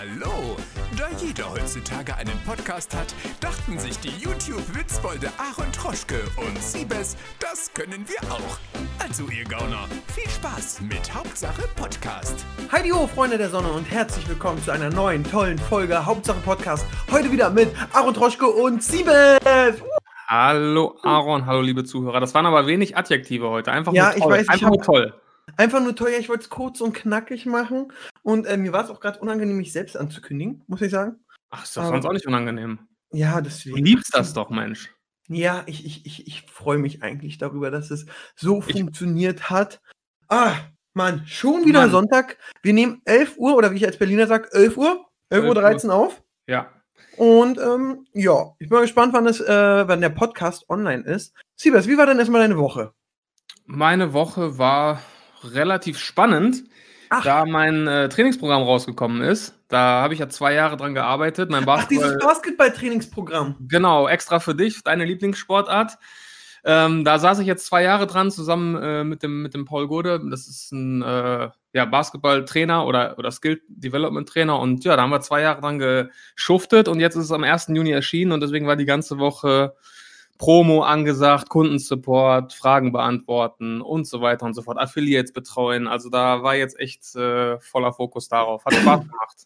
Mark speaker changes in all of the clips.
Speaker 1: Hallo! Da jeder heutzutage einen Podcast hat, dachten sich die YouTube-Witzbolde Aaron Troschke und Siebes, das können wir auch. Also ihr Gauner, viel Spaß mit Hauptsache Podcast.
Speaker 2: Heidi ho, Freunde der Sonne und herzlich willkommen zu einer neuen, tollen Folge Hauptsache Podcast. Heute wieder mit Aaron Troschke und Siebes.
Speaker 3: Hallo Aaron, hallo liebe Zuhörer. Das waren aber wenig Adjektive heute. Einfach
Speaker 2: Ja,
Speaker 3: nur
Speaker 2: ich
Speaker 3: toll.
Speaker 2: weiß, ich
Speaker 3: Einfach
Speaker 2: hab-
Speaker 3: nur toll.
Speaker 2: Einfach nur ja, ich wollte es kurz und knackig machen und äh, mir war es auch gerade unangenehm, mich selbst anzukündigen, muss ich sagen.
Speaker 3: Ach, ist doch
Speaker 2: Aber-
Speaker 3: sonst auch nicht unangenehm.
Speaker 2: Ja,
Speaker 3: Du
Speaker 2: deswegen.
Speaker 3: liebst das doch, Mensch.
Speaker 2: Ja, ich, ich, ich, ich freue mich eigentlich darüber, dass es so
Speaker 3: Ich-
Speaker 2: funktioniert hat. Ah, Mann, schon wieder
Speaker 3: Mann.
Speaker 2: Sonntag. Wir nehmen 11 Uhr oder wie ich als Berliner sage, 11 Uhr, 11 Uhr 13 auf.
Speaker 3: Ja.
Speaker 2: Und ähm, ja, ich bin mal gespannt, wann, es, äh, wann der Podcast online ist. Siebers, wie war denn erstmal deine Woche?
Speaker 3: Meine Woche war relativ spannend,
Speaker 2: Ach.
Speaker 3: da mein äh, Trainingsprogramm rausgekommen ist. Da habe ich ja zwei Jahre dran gearbeitet. Mein
Speaker 2: Ach, dieses
Speaker 3: Basketball,
Speaker 2: Basketball-Trainingsprogramm.
Speaker 3: genau, extra für dich, deine Lieblingssportart. Ähm, da saß ich jetzt zwei Jahre dran, zusammen äh, mit, dem, mit dem Paul Gode. Das ist ein äh, ja, Basketball-Trainer oder, oder Skill-Development-Trainer. Und ja, da haben wir zwei Jahre dran geschuftet und jetzt ist es am 1. Juni erschienen und deswegen war die ganze Woche Promo angesagt, Kundensupport, Fragen beantworten und so weiter und so fort, Affiliates betreuen. Also da war jetzt echt äh, voller Fokus darauf. Hat Spaß gemacht.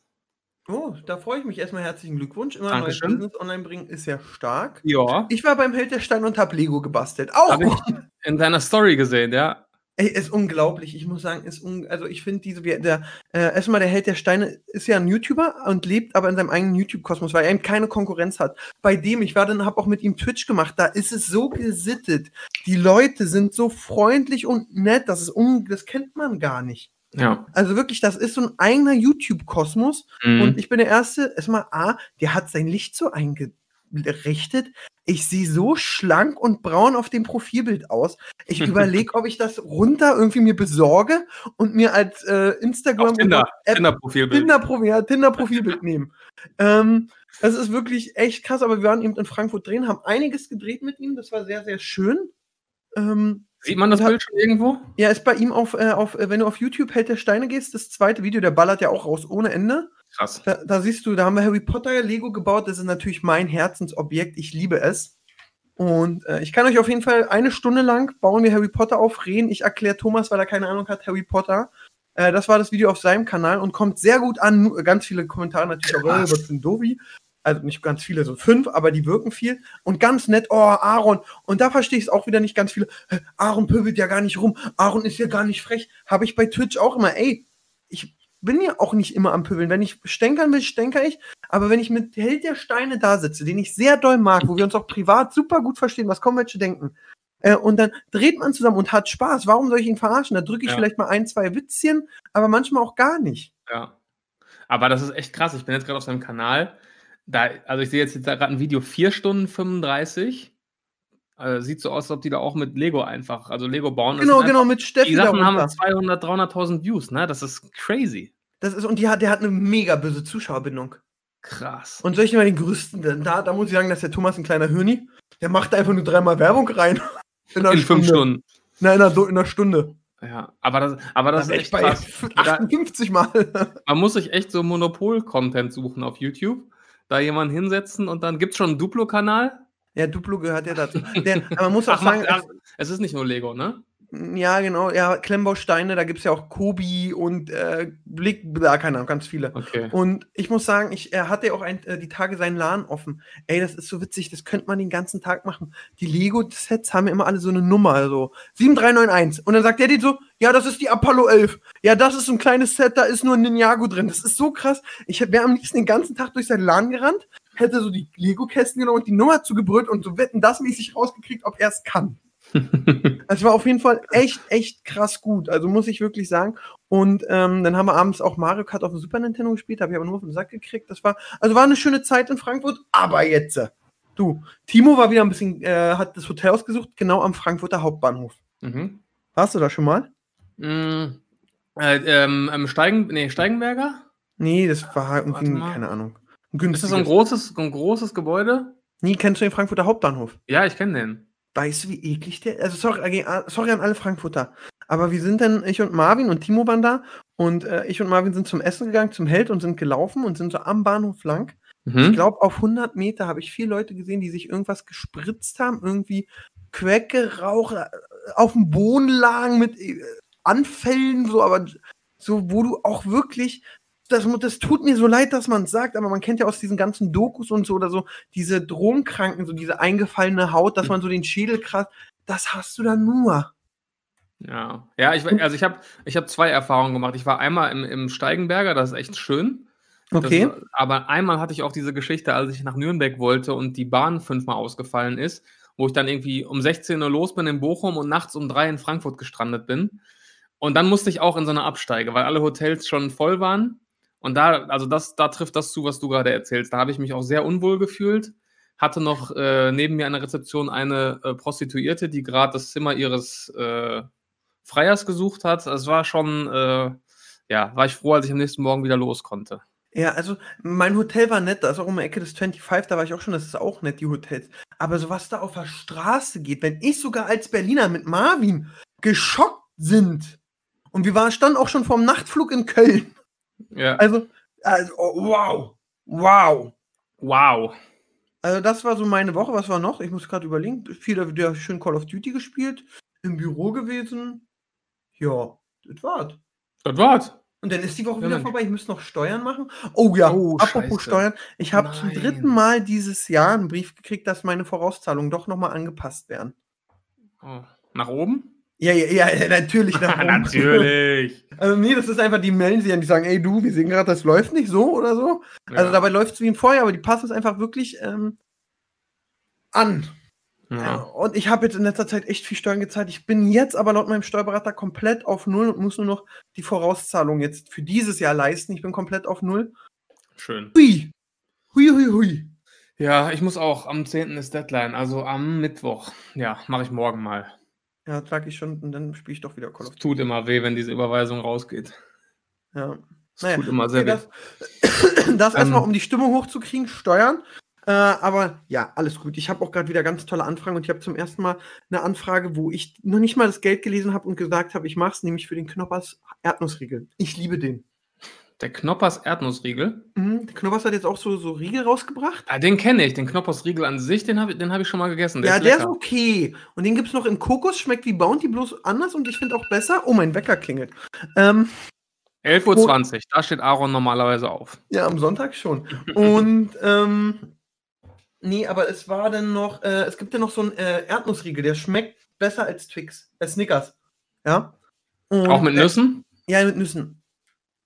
Speaker 2: Oh, da freue ich mich erstmal. Herzlichen Glückwunsch. Immer
Speaker 3: Dankeschön.
Speaker 2: neues Business online bringen ist ja stark.
Speaker 3: Ja,
Speaker 2: Ich war beim Held der Steine und habe Lego gebastelt. Auch
Speaker 3: habe ich in deiner Story gesehen, ja.
Speaker 2: Ey, ist unglaublich. Ich muss sagen, ist un also ich finde diese, wie- der, äh, erstmal der Held der Steine ist ja ein YouTuber und lebt aber in seinem eigenen YouTube-Kosmos, weil er eben keine Konkurrenz hat. Bei dem, ich war dann, habe auch mit ihm Twitch gemacht, da ist es so gesittet. Die Leute sind so freundlich und nett, das ist un das kennt man gar nicht.
Speaker 3: Ja.
Speaker 2: Also wirklich, das ist so ein eigener YouTube-Kosmos.
Speaker 3: Mhm.
Speaker 2: Und ich bin der Erste, erstmal A, der hat sein Licht so eingerichtet. Ich sehe so schlank und braun auf dem Profilbild aus. Ich überlege, ob ich das runter irgendwie mir besorge und mir als äh, Instagram
Speaker 3: Tinder,
Speaker 2: App
Speaker 3: Tinder-Profilbild.
Speaker 2: Tinder-Profil ja, Tinder-Profilbild nehmen. Ähm, das ist wirklich echt krass, aber wir waren eben in Frankfurt drehen, haben einiges gedreht mit ihm. Das war sehr, sehr schön. Ähm,
Speaker 3: Sieht man das Bild schon irgendwo?
Speaker 2: ja, ist bei ihm auf, äh, auf, äh, wenn du auf YouTube Held der Steine gehst, das zweite Video, der ballert ja auch raus ohne Ende.
Speaker 3: Krass.
Speaker 2: Da, da siehst du, da haben wir Harry Potter Lego gebaut. Das ist natürlich mein Herzensobjekt. Ich liebe es. Und äh, ich kann euch auf jeden Fall eine Stunde lang bauen wir Harry Potter auf, reden. Ich erkläre Thomas, weil er keine Ahnung hat, Harry Potter. Äh, das war das Video auf seinem Kanal und kommt sehr gut an. Nu- Ganz viele Kommentare natürlich auch, äh, was für ein Dovi. Also nicht ganz viele, so fünf, aber die wirken viel. Und ganz nett, oh, Aaron. Und da verstehe ich es auch wieder nicht ganz viele. "Hä, Aaron pöbelt ja gar nicht rum. Aaron ist ja gar nicht frech. Habe ich bei Twitch auch immer. Ey, ich bin ja auch nicht immer am Pöbeln. Wenn ich stänkern will, stänker ich. Aber wenn ich mit Held der Steine da sitze, den ich sehr doll mag, wo wir uns auch privat super gut verstehen, was kommen welche denken, äh, und dann dreht man zusammen und hat Spaß. Warum soll ich ihn verarschen? Da drücke ich
Speaker 3: Ja.
Speaker 2: vielleicht mal ein, zwei Witzchen, aber manchmal auch gar nicht.
Speaker 3: Ja. Aber das ist echt krass. Ich bin jetzt gerade auf seinem Kanal. Da, also ich sehe jetzt, jetzt gerade ein Video 4 Stunden 35. Äh, sieht so aus, als ob die da auch mit Lego einfach, also Lego bauen.
Speaker 2: Genau, genau,
Speaker 3: einfach-
Speaker 2: mit Steffi
Speaker 3: Die Sachen haben
Speaker 2: darunter.
Speaker 3: 200, 300.000 Views, ne? Das ist crazy.
Speaker 2: Das ist, und die hat, der hat eine mega böse Zuschauerbindung.
Speaker 3: Krass.
Speaker 2: Und soll ich dir mal den größten, denn da, da muss ich sagen, dass der Thomas ein kleiner Hirni, der macht einfach nur dreimal Werbung rein. In,
Speaker 3: In fünf Stunden.
Speaker 2: Nein, in einer, in einer Stunde.
Speaker 3: Ja, aber das, aber das,
Speaker 2: Das
Speaker 3: ist echt krass. Da,
Speaker 2: 58 Mal.
Speaker 3: man muss sich echt so Monopol-Content suchen auf YouTube. Da jemanden hinsetzen und dann gibt es schon einen Duplo-Kanal.
Speaker 2: Ja, Duplo gehört ja dazu. Der, aber man muss auch
Speaker 3: Ach, macht,
Speaker 2: sagen,
Speaker 3: ach, es ist nicht nur Lego, ne?
Speaker 2: Ja, genau, ja, Klemmbausteine, da gibt es ja auch Kobi und äh, Blick, da keine Ahnung, ganz viele.
Speaker 3: Okay.
Speaker 2: Und ich muss sagen, ich er hatte ja auch ein, äh, die Tage seinen Laden offen. Ey, das ist so witzig, das könnte man den ganzen Tag machen. Die Lego-Sets haben ja immer alle so eine Nummer, so 7391. Und dann sagt der dir so, ja, das ist die Apollo 11. Ja, das ist so ein kleines Set, da ist nur ein Ninjago drin. Das ist so krass. Ich wäre am liebsten den ganzen Tag durch seinen Laden gerannt, hätte so die Lego-Kästen genommen und die Nummer zugebrüllt und so wetten das mäßig rausgekriegt, ob er es kann. Es war auf jeden Fall echt, echt krass gut. Also muss ich wirklich sagen. Und ähm, dann haben wir abends auch Mario Kart auf dem Super Nintendo gespielt, habe ich aber nur auf den Sack gekriegt. Das war, also war eine schöne Zeit in Frankfurt, aber jetzt. äh, Du, Timo war wieder ein bisschen, äh, hat das Hotel ausgesucht, genau am Frankfurter Hauptbahnhof.
Speaker 3: mhm.
Speaker 2: Warst du da schon mal?
Speaker 3: Mm, äh, ähm, ähm, Steigen, nee, Steigenberger?
Speaker 2: Nee, das war irgendwie,
Speaker 3: Warte mal.
Speaker 2: keine Ahnung.
Speaker 3: Ist das so ein großes, ein großes Gebäude?
Speaker 2: Nee, kennst du den Frankfurter Hauptbahnhof?
Speaker 3: Ja, ich kenne den.
Speaker 2: Weißt du, wie eklig der Also, sorry, äh, sorry an alle Frankfurter. Aber wir sind dann, ich und Marvin und Timo waren da Und äh, ich und Marvin sind zum Essen gegangen, zum Held und sind gelaufen und sind so am Bahnhof lang. Ich
Speaker 3: Mhm.
Speaker 2: glaube, auf 100 Meter habe ich vier Leute gesehen, die sich irgendwas gespritzt haben, irgendwie Quack geraucht, äh, auf dem Boden lagen mit äh, Anfällen, so, aber so, wo du auch wirklich, das, das tut mir so leid, dass man es sagt, aber man kennt ja aus diesen ganzen Dokus und so oder so, diese Drogenkranken, so diese eingefallene Haut, dass man so den Schädel kratzt, das hast du dann nur.
Speaker 3: Ja, ja ich, also ich habe ich hab zwei Erfahrungen gemacht. Ich war einmal im, im Steigenberger, das ist echt schön. Das
Speaker 2: Okay.
Speaker 3: war- aber einmal hatte ich auch diese Geschichte, als ich nach Nürnberg wollte und die Bahn fünfmal ausgefallen ist, wo ich dann irgendwie um 16 Uhr los bin in Bochum und nachts um drei in Frankfurt gestrandet bin. Und dann musste ich auch in so eine Absteige, weil alle Hotels schon voll waren. Und da, also das, da trifft das zu, was du gerade erzählst. Da habe ich mich auch sehr unwohl gefühlt. Hatte noch äh, neben mir an der Rezeption eine äh, Prostituierte, die gerade das Zimmer ihres äh, Freiers gesucht hat. Es war schon, äh, ja, war ich froh, als ich am nächsten Morgen wieder los konnte.
Speaker 2: Ja, also mein Hotel war nett, da ist auch um die Ecke des 25, da war ich auch schon, das ist auch nett, die Hotels. Aber so was da auf der Straße geht, wenn ich sogar als Berliner mit Marvin geschockt sind. Und wir waren, standen auch schon vorm Nachtflug in Köln.
Speaker 3: Ja.
Speaker 2: Also, also oh, wow. Wow.
Speaker 3: Wow.
Speaker 2: Also das war so meine Woche. Was war noch? Ich muss gerade überlegen. Viel wieder schön Call of Duty gespielt, im Büro gewesen. Ja, das war's.
Speaker 3: Das war's.
Speaker 2: Und dann ist die Woche
Speaker 3: Ja,
Speaker 2: wieder vorbei. Ich muss noch Steuern machen. Oh ja,
Speaker 3: Oh,
Speaker 2: apropos
Speaker 3: Scheiße.
Speaker 2: Steuern. Ich habe zum dritten Mal dieses Jahr einen Brief gekriegt, dass meine Vorauszahlungen doch nochmal angepasst werden.
Speaker 3: Oh. Nach oben?
Speaker 2: Ja, ja, ja, natürlich.
Speaker 3: Natürlich.
Speaker 2: Also nee, das ist einfach, die melden sich an, die sagen, ey du, wir sehen gerade, das läuft nicht so oder so. Also
Speaker 3: Ja.
Speaker 2: dabei läuft es wie im Vorjahr, aber die passen es einfach wirklich ähm, an. Ja. Und ich habe jetzt in letzter Zeit echt viel Steuern gezahlt. Ich bin jetzt aber laut meinem Steuerberater komplett auf Null und muss nur noch die Vorauszahlung jetzt für dieses Jahr leisten. Ich bin komplett auf Null.
Speaker 3: Schön.
Speaker 2: Hui. Hui, hui, hui.
Speaker 3: Ja, ich muss auch. Am 10. ist Deadline, also am Mittwoch. Ja, mache ich morgen mal.
Speaker 2: Ja, trage ich schon und dann spiele ich doch wieder Call
Speaker 3: Es
Speaker 2: of Duty.
Speaker 3: tut immer weh, wenn diese Überweisung rausgeht.
Speaker 2: Ja.
Speaker 3: Es
Speaker 2: Naja,
Speaker 3: tut immer
Speaker 2: Okay,
Speaker 3: sehr weh.
Speaker 2: das das erstmal,
Speaker 3: Ähm.
Speaker 2: um die Stimmung hochzukriegen, Steuern. Äh, aber ja, alles gut. Ich habe auch gerade wieder ganz tolle Anfragen und ich habe zum ersten Mal eine Anfrage, wo ich noch nicht mal das Geld gelesen habe und gesagt habe, ich mache es nämlich für den Knoppers Erdnussriegel. Ich liebe den.
Speaker 3: Der Knoppers Erdnussriegel.
Speaker 2: Mhm, der Knoppers hat jetzt auch so, so Riegel rausgebracht.
Speaker 3: Ah, den kenne ich. Den Knoppers Riegel an sich, den habe ich, den hab ich schon mal gegessen. Der
Speaker 2: ja,
Speaker 3: ist
Speaker 2: der ist okay. Und den gibt es noch in Kokos, schmeckt wie Bounty, bloß anders und ich finde auch besser. Oh, mein Wecker klingelt. Ähm,
Speaker 3: 11.20 Uhr. Da steht Aaron normalerweise auf.
Speaker 2: Ja, am Sonntag schon. Und ähm, nee, aber es war dann noch, äh, es gibt ja noch so einen äh, Erdnussriegel, der schmeckt besser als Twix, als Snickers. Ja. Und,
Speaker 3: auch mit Nüssen?
Speaker 2: Äh, ja, mit Nüssen.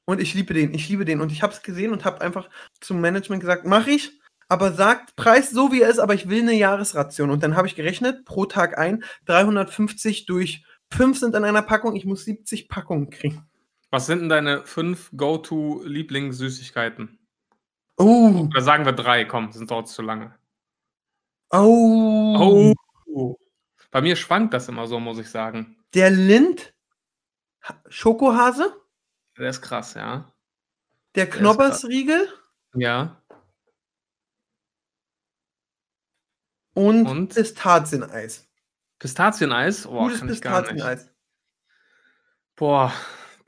Speaker 2: Und ich liebe den, ich liebe den. Und ich habe es gesehen und habe einfach zum Management gesagt, mache ich, aber sagt Preis so wie er ist, aber ich will eine Jahresration. Und dann habe ich gerechnet, pro Tag ein, 350 durch 5 sind in einer Packung, ich muss 70 Packungen kriegen.
Speaker 3: Was sind denn deine fünf Go-To-Lieblingssüßigkeiten?
Speaker 2: Oh,
Speaker 3: Oder sagen wir drei, komm, sind dort zu lange.
Speaker 2: oh,
Speaker 3: Oh. Bei mir schwankt das immer so, muss ich sagen.
Speaker 2: Der Lind Ha- Schokohase,
Speaker 3: Der ist krass, ja.
Speaker 2: der
Speaker 3: ist
Speaker 2: Knobbersriegel
Speaker 3: Ja.
Speaker 2: und,
Speaker 3: Und?
Speaker 2: Pistazieneis.
Speaker 3: Pistazieneis? Boah,
Speaker 2: Gutes
Speaker 3: kann ich gar nicht.
Speaker 2: Pistazieneis.
Speaker 3: Boah,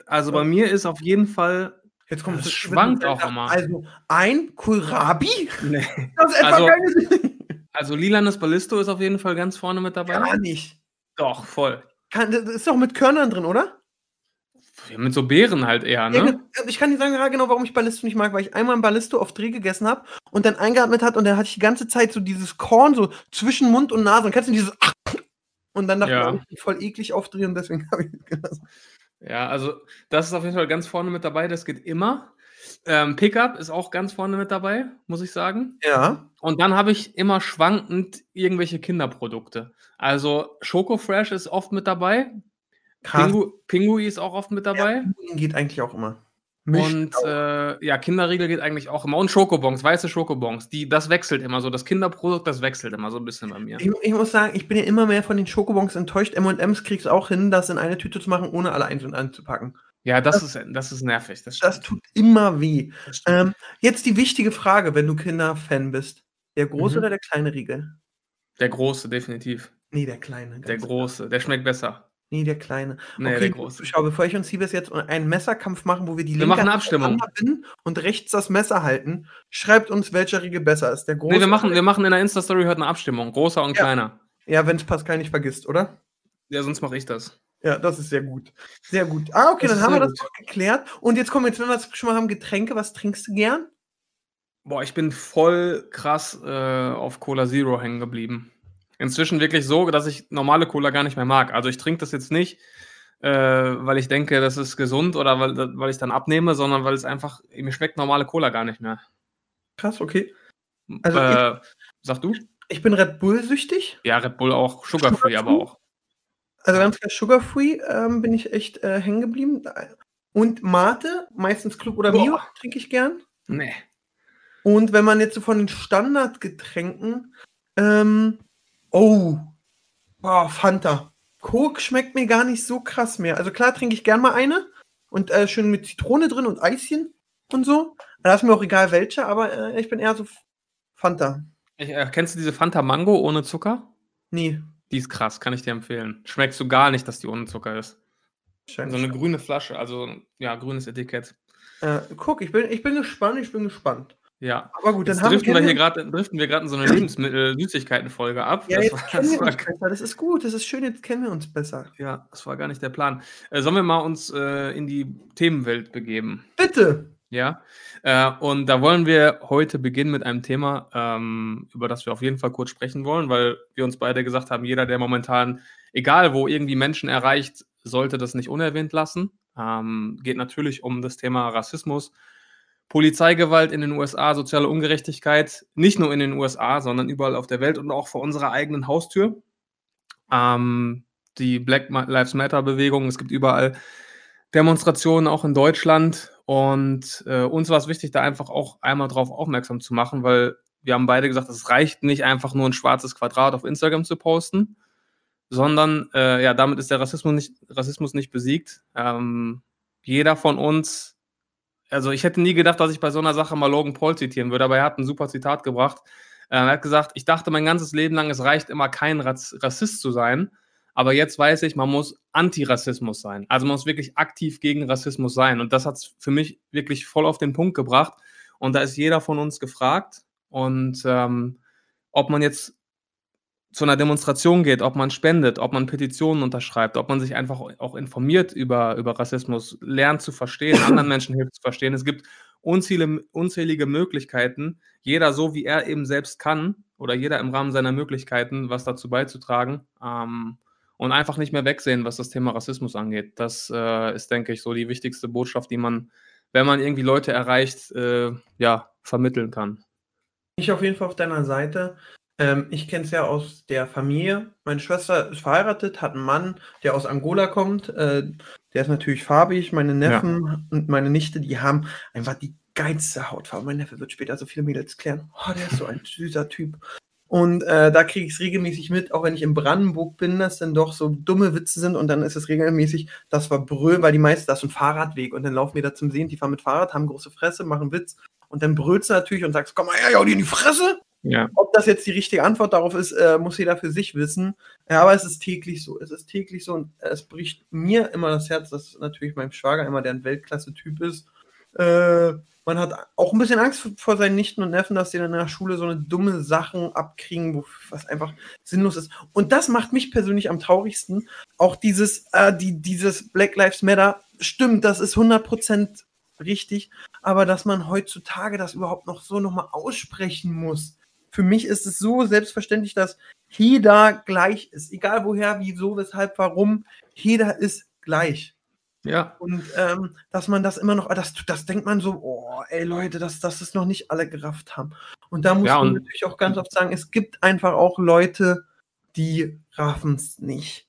Speaker 3: also bei mir ist auf jeden Fall.
Speaker 2: Jetzt kommt es
Speaker 3: schwankt auch immer.
Speaker 2: Also ein Kohlrabi?
Speaker 3: Nee.
Speaker 2: Das ist etwa
Speaker 3: Also-
Speaker 2: keine
Speaker 3: Also lilanes Ballisto ist auf jeden Fall ganz vorne mit dabei.
Speaker 2: Gar nicht.
Speaker 3: Doch, voll.
Speaker 2: Kann, das ist doch mit Körnern drin, oder?
Speaker 3: Ja, mit so Beeren halt eher,
Speaker 2: Ja,
Speaker 3: ne?
Speaker 2: ge- ich kann dir sagen, ja, genau, warum ich Ballisto nicht mag, weil ich einmal ein Ballisto auf Dreh gegessen habe und dann eingeatmet hat und dann hatte ich die ganze Zeit so dieses Korn so zwischen Mund und Nase und kennst du dieses und dann dachte
Speaker 3: Ja.
Speaker 2: ich, bin voll eklig aufdrehen und deswegen habe ich es gelassen.
Speaker 3: Ja, also das ist auf jeden Fall ganz vorne mit dabei, das geht immer. Ähm, Pickup ist auch ganz vorne mit dabei, muss ich sagen.
Speaker 2: Ja.
Speaker 3: Und dann habe ich immer schwankend irgendwelche Kinderprodukte. Also Schoko Fresh ist oft mit dabei. Pingu, Pingui ist auch oft mit dabei.
Speaker 2: Ja, geht eigentlich auch immer. Mischt
Speaker 3: Und äh, ja, Kinderriegel geht eigentlich auch immer. Und Schokobons, weiße Schokobons. Die, das wechselt immer so. Das Kinderprodukt, das wechselt immer so ein bisschen bei mir.
Speaker 2: Ich, ich muss sagen, ich bin ja immer mehr von den Schokobons enttäuscht. M&M's kriegst auch hin, das in eine Tüte zu machen, ohne alle einzeln anzupacken.
Speaker 3: Ja, das, ist, das ist nervig. Das,
Speaker 2: Das tut immer weh.
Speaker 3: Das.
Speaker 2: Ähm, jetzt die wichtige Frage, wenn du Kinderfan bist. Der große
Speaker 3: Mhm.
Speaker 2: oder der kleine Riegel?
Speaker 3: Der große, definitiv.
Speaker 2: Nee, der kleine.
Speaker 3: Der große. Der schmeckt besser.
Speaker 2: Nee, der kleine.
Speaker 3: Nee,
Speaker 2: okay,
Speaker 3: der große.
Speaker 2: Schau, bevor ich und Siebes jetzt einen Messerkampf machen, wo wir die
Speaker 3: Wir machen eine
Speaker 2: Hand
Speaker 3: Abstimmung.
Speaker 2: und rechts das Messer halten, schreibt uns, welcher Riegel besser ist. Der große.
Speaker 3: Nee, wir machen, wir machen in der Insta-Story heute eine Abstimmung. Großer und
Speaker 2: Ja.
Speaker 3: kleiner.
Speaker 2: ja, wenn es Pascal nicht vergisst, oder?
Speaker 3: Ja, sonst mache ich das.
Speaker 2: Ja, das ist sehr gut. Sehr gut. Ah, okay,
Speaker 3: Das
Speaker 2: dann haben wir das
Speaker 3: gut.
Speaker 2: geklärt. Und jetzt kommen wir jetzt, wenn wir das schon mal haben, Getränke. Was trinkst du gern?
Speaker 3: Boah, ich bin voll krass äh, auf Cola Zero hängen geblieben. Inzwischen wirklich so, dass ich normale Cola gar nicht mehr mag. Also ich trinke das jetzt nicht, äh, weil ich denke, das ist gesund oder weil, weil ich dann abnehme, sondern weil es einfach, mir schmeckt normale Cola gar nicht mehr.
Speaker 2: Krass, okay. Also
Speaker 3: äh, sag du?
Speaker 2: Ich bin Red Bull süchtig.
Speaker 3: Ja, Red Bull auch, Sugar-Free, aber auch.
Speaker 2: Also ganz klar Sugar-Free ähm, bin ich echt äh, hängen geblieben. Und Mate, meistens Club oder
Speaker 3: Boah.
Speaker 2: Mio, trinke ich gern.
Speaker 3: Nee.
Speaker 2: Und wenn man jetzt so von den Standardgetränken, ähm, oh, boah, Fanta. Coke schmeckt mir gar nicht so krass mehr. Also klar trinke ich gern mal eine und äh, schön mit Zitrone drin und Eischen und so. Da ist mir auch egal welche, aber äh, ich bin eher so Fanta.
Speaker 3: Ich, äh, kennst du diese Fanta Mango ohne Zucker?
Speaker 2: Nee.
Speaker 3: Die ist krass, kann ich dir empfehlen. Schmeckst du gar nicht, dass die ohne Zucker ist. So eine grüne Flasche, also ja, grünes Etikett.
Speaker 2: Äh, guck, ich bin, ich bin gespannt, ich bin gespannt.
Speaker 3: Ja.
Speaker 2: Aber gut, dann
Speaker 3: Jetzt
Speaker 2: haben
Speaker 3: driften wir hier gerade driften wir gerade in so eine Lebensmittel-Süßigkeiten-Folge ab.
Speaker 2: Ja,
Speaker 3: das,
Speaker 2: jetzt
Speaker 3: war,
Speaker 2: kennen
Speaker 3: das,
Speaker 2: wir
Speaker 3: war,
Speaker 2: uns besser. Das ist gut, das ist schön, jetzt kennen wir uns besser.
Speaker 3: ja, das war gar nicht der Plan. Äh, sollen wir mal uns äh, in die Themenwelt begeben?
Speaker 2: Bitte!
Speaker 3: Ja. Äh, und da wollen wir heute beginnen mit einem Thema, ähm, über das wir auf jeden Fall kurz sprechen wollen, weil wir uns beide gesagt haben, jeder, der momentan, egal wo irgendwie Menschen erreicht, sollte das nicht unerwähnt lassen. Ähm, geht natürlich um das Thema Rassismus, Polizeigewalt in den USA, soziale Ungerechtigkeit, nicht nur in den USA, sondern überall auf der Welt und auch vor unserer eigenen Haustür. Ähm, die Black Lives Matter-Bewegung, es gibt überall Demonstrationen, auch in Deutschland. Und äh, uns war es wichtig, da einfach auch einmal drauf aufmerksam zu machen, weil wir haben beide gesagt, es reicht nicht einfach nur ein schwarzes Quadrat auf Instagram zu posten, sondern äh, ja, damit ist der Rassismus nicht, Rassismus nicht besiegt. Ähm, jeder von uns, also ich hätte nie gedacht, dass ich bei so einer Sache mal Logan Paul zitieren würde, aber er hat ein super Zitat gebracht. Äh, er hat gesagt, ich dachte mein ganzes Leben lang, es reicht immer kein Rassist zu sein, aber jetzt weiß ich, man muss Antirassismus sein. Also man muss wirklich aktiv gegen Rassismus sein. Und das hat es für mich wirklich voll auf den Punkt gebracht. Und da ist jeder von uns gefragt. Und ähm, ob man jetzt zu einer Demonstration geht, ob man spendet, ob man Petitionen unterschreibt, ob man sich einfach auch informiert über, über Rassismus, lernt zu verstehen, anderen Menschen hilft zu verstehen. Es gibt unzählige, unzählige Möglichkeiten, jeder so, wie er eben selbst kann oder jeder im Rahmen seiner Möglichkeiten, was dazu beizutragen. Ähm, und einfach nicht mehr wegsehen, was das Thema Rassismus angeht. Das äh, ist, denke ich, so die wichtigste Botschaft, die man, wenn man irgendwie Leute erreicht, äh, ja, vermitteln kann.
Speaker 2: Ich auf jeden Fall auf deiner Seite. Ähm, ich kenne es ja aus der Familie. Meine Schwester ist verheiratet, hat einen Mann, der aus Angola kommt. Äh, der ist natürlich farbig. Meine Neffen ja. und meine Nichte, die haben einfach die geilste Hautfarbe. Mein Neffe wird später so viele Mädels klären. Oh, der ist so ein süßer Typ. Und äh, da kriege ich es regelmäßig mit, auch wenn ich in Brandenburg bin, dass dann doch so dumme Witze sind und dann ist es regelmäßig, das war brüllen, weil die meisten, das ist ein Fahrradweg und dann laufen wir da zum Sehen, die fahren mit Fahrrad, haben große Fresse, machen Witz und dann brüllst du natürlich und sagst, komm mal her, ja, die in die Fresse.
Speaker 3: Ja.
Speaker 2: Ob das jetzt die richtige Antwort darauf ist, äh, muss jeder für sich wissen. Ja, aber es ist täglich so. Es ist täglich so und es bricht mir immer das Herz, dass natürlich mein Schwager immer der Weltklasse-Typ ist. Äh, man hat auch ein bisschen Angst vor seinen Nichten und Neffen, dass dann in der Schule so eine dumme Sachen abkriegen, wo, was einfach sinnlos ist. Und das macht mich persönlich am traurigsten. Auch dieses, äh, die, dieses Black Lives Matter, stimmt, das ist 100% richtig, aber dass man heutzutage das überhaupt noch so nochmal aussprechen muss. Für mich ist es so selbstverständlich, dass jeder gleich ist. Egal woher, wieso, weshalb, warum, jeder ist gleich.
Speaker 3: Ja.
Speaker 2: Und ähm, dass man das immer noch, das, das denkt man so, oh, ey Leute, dass das es noch nicht alle gerafft haben. Und da muss
Speaker 3: ja,
Speaker 2: man natürlich auch ganz oft sagen, es gibt einfach auch Leute, die raffen es nicht.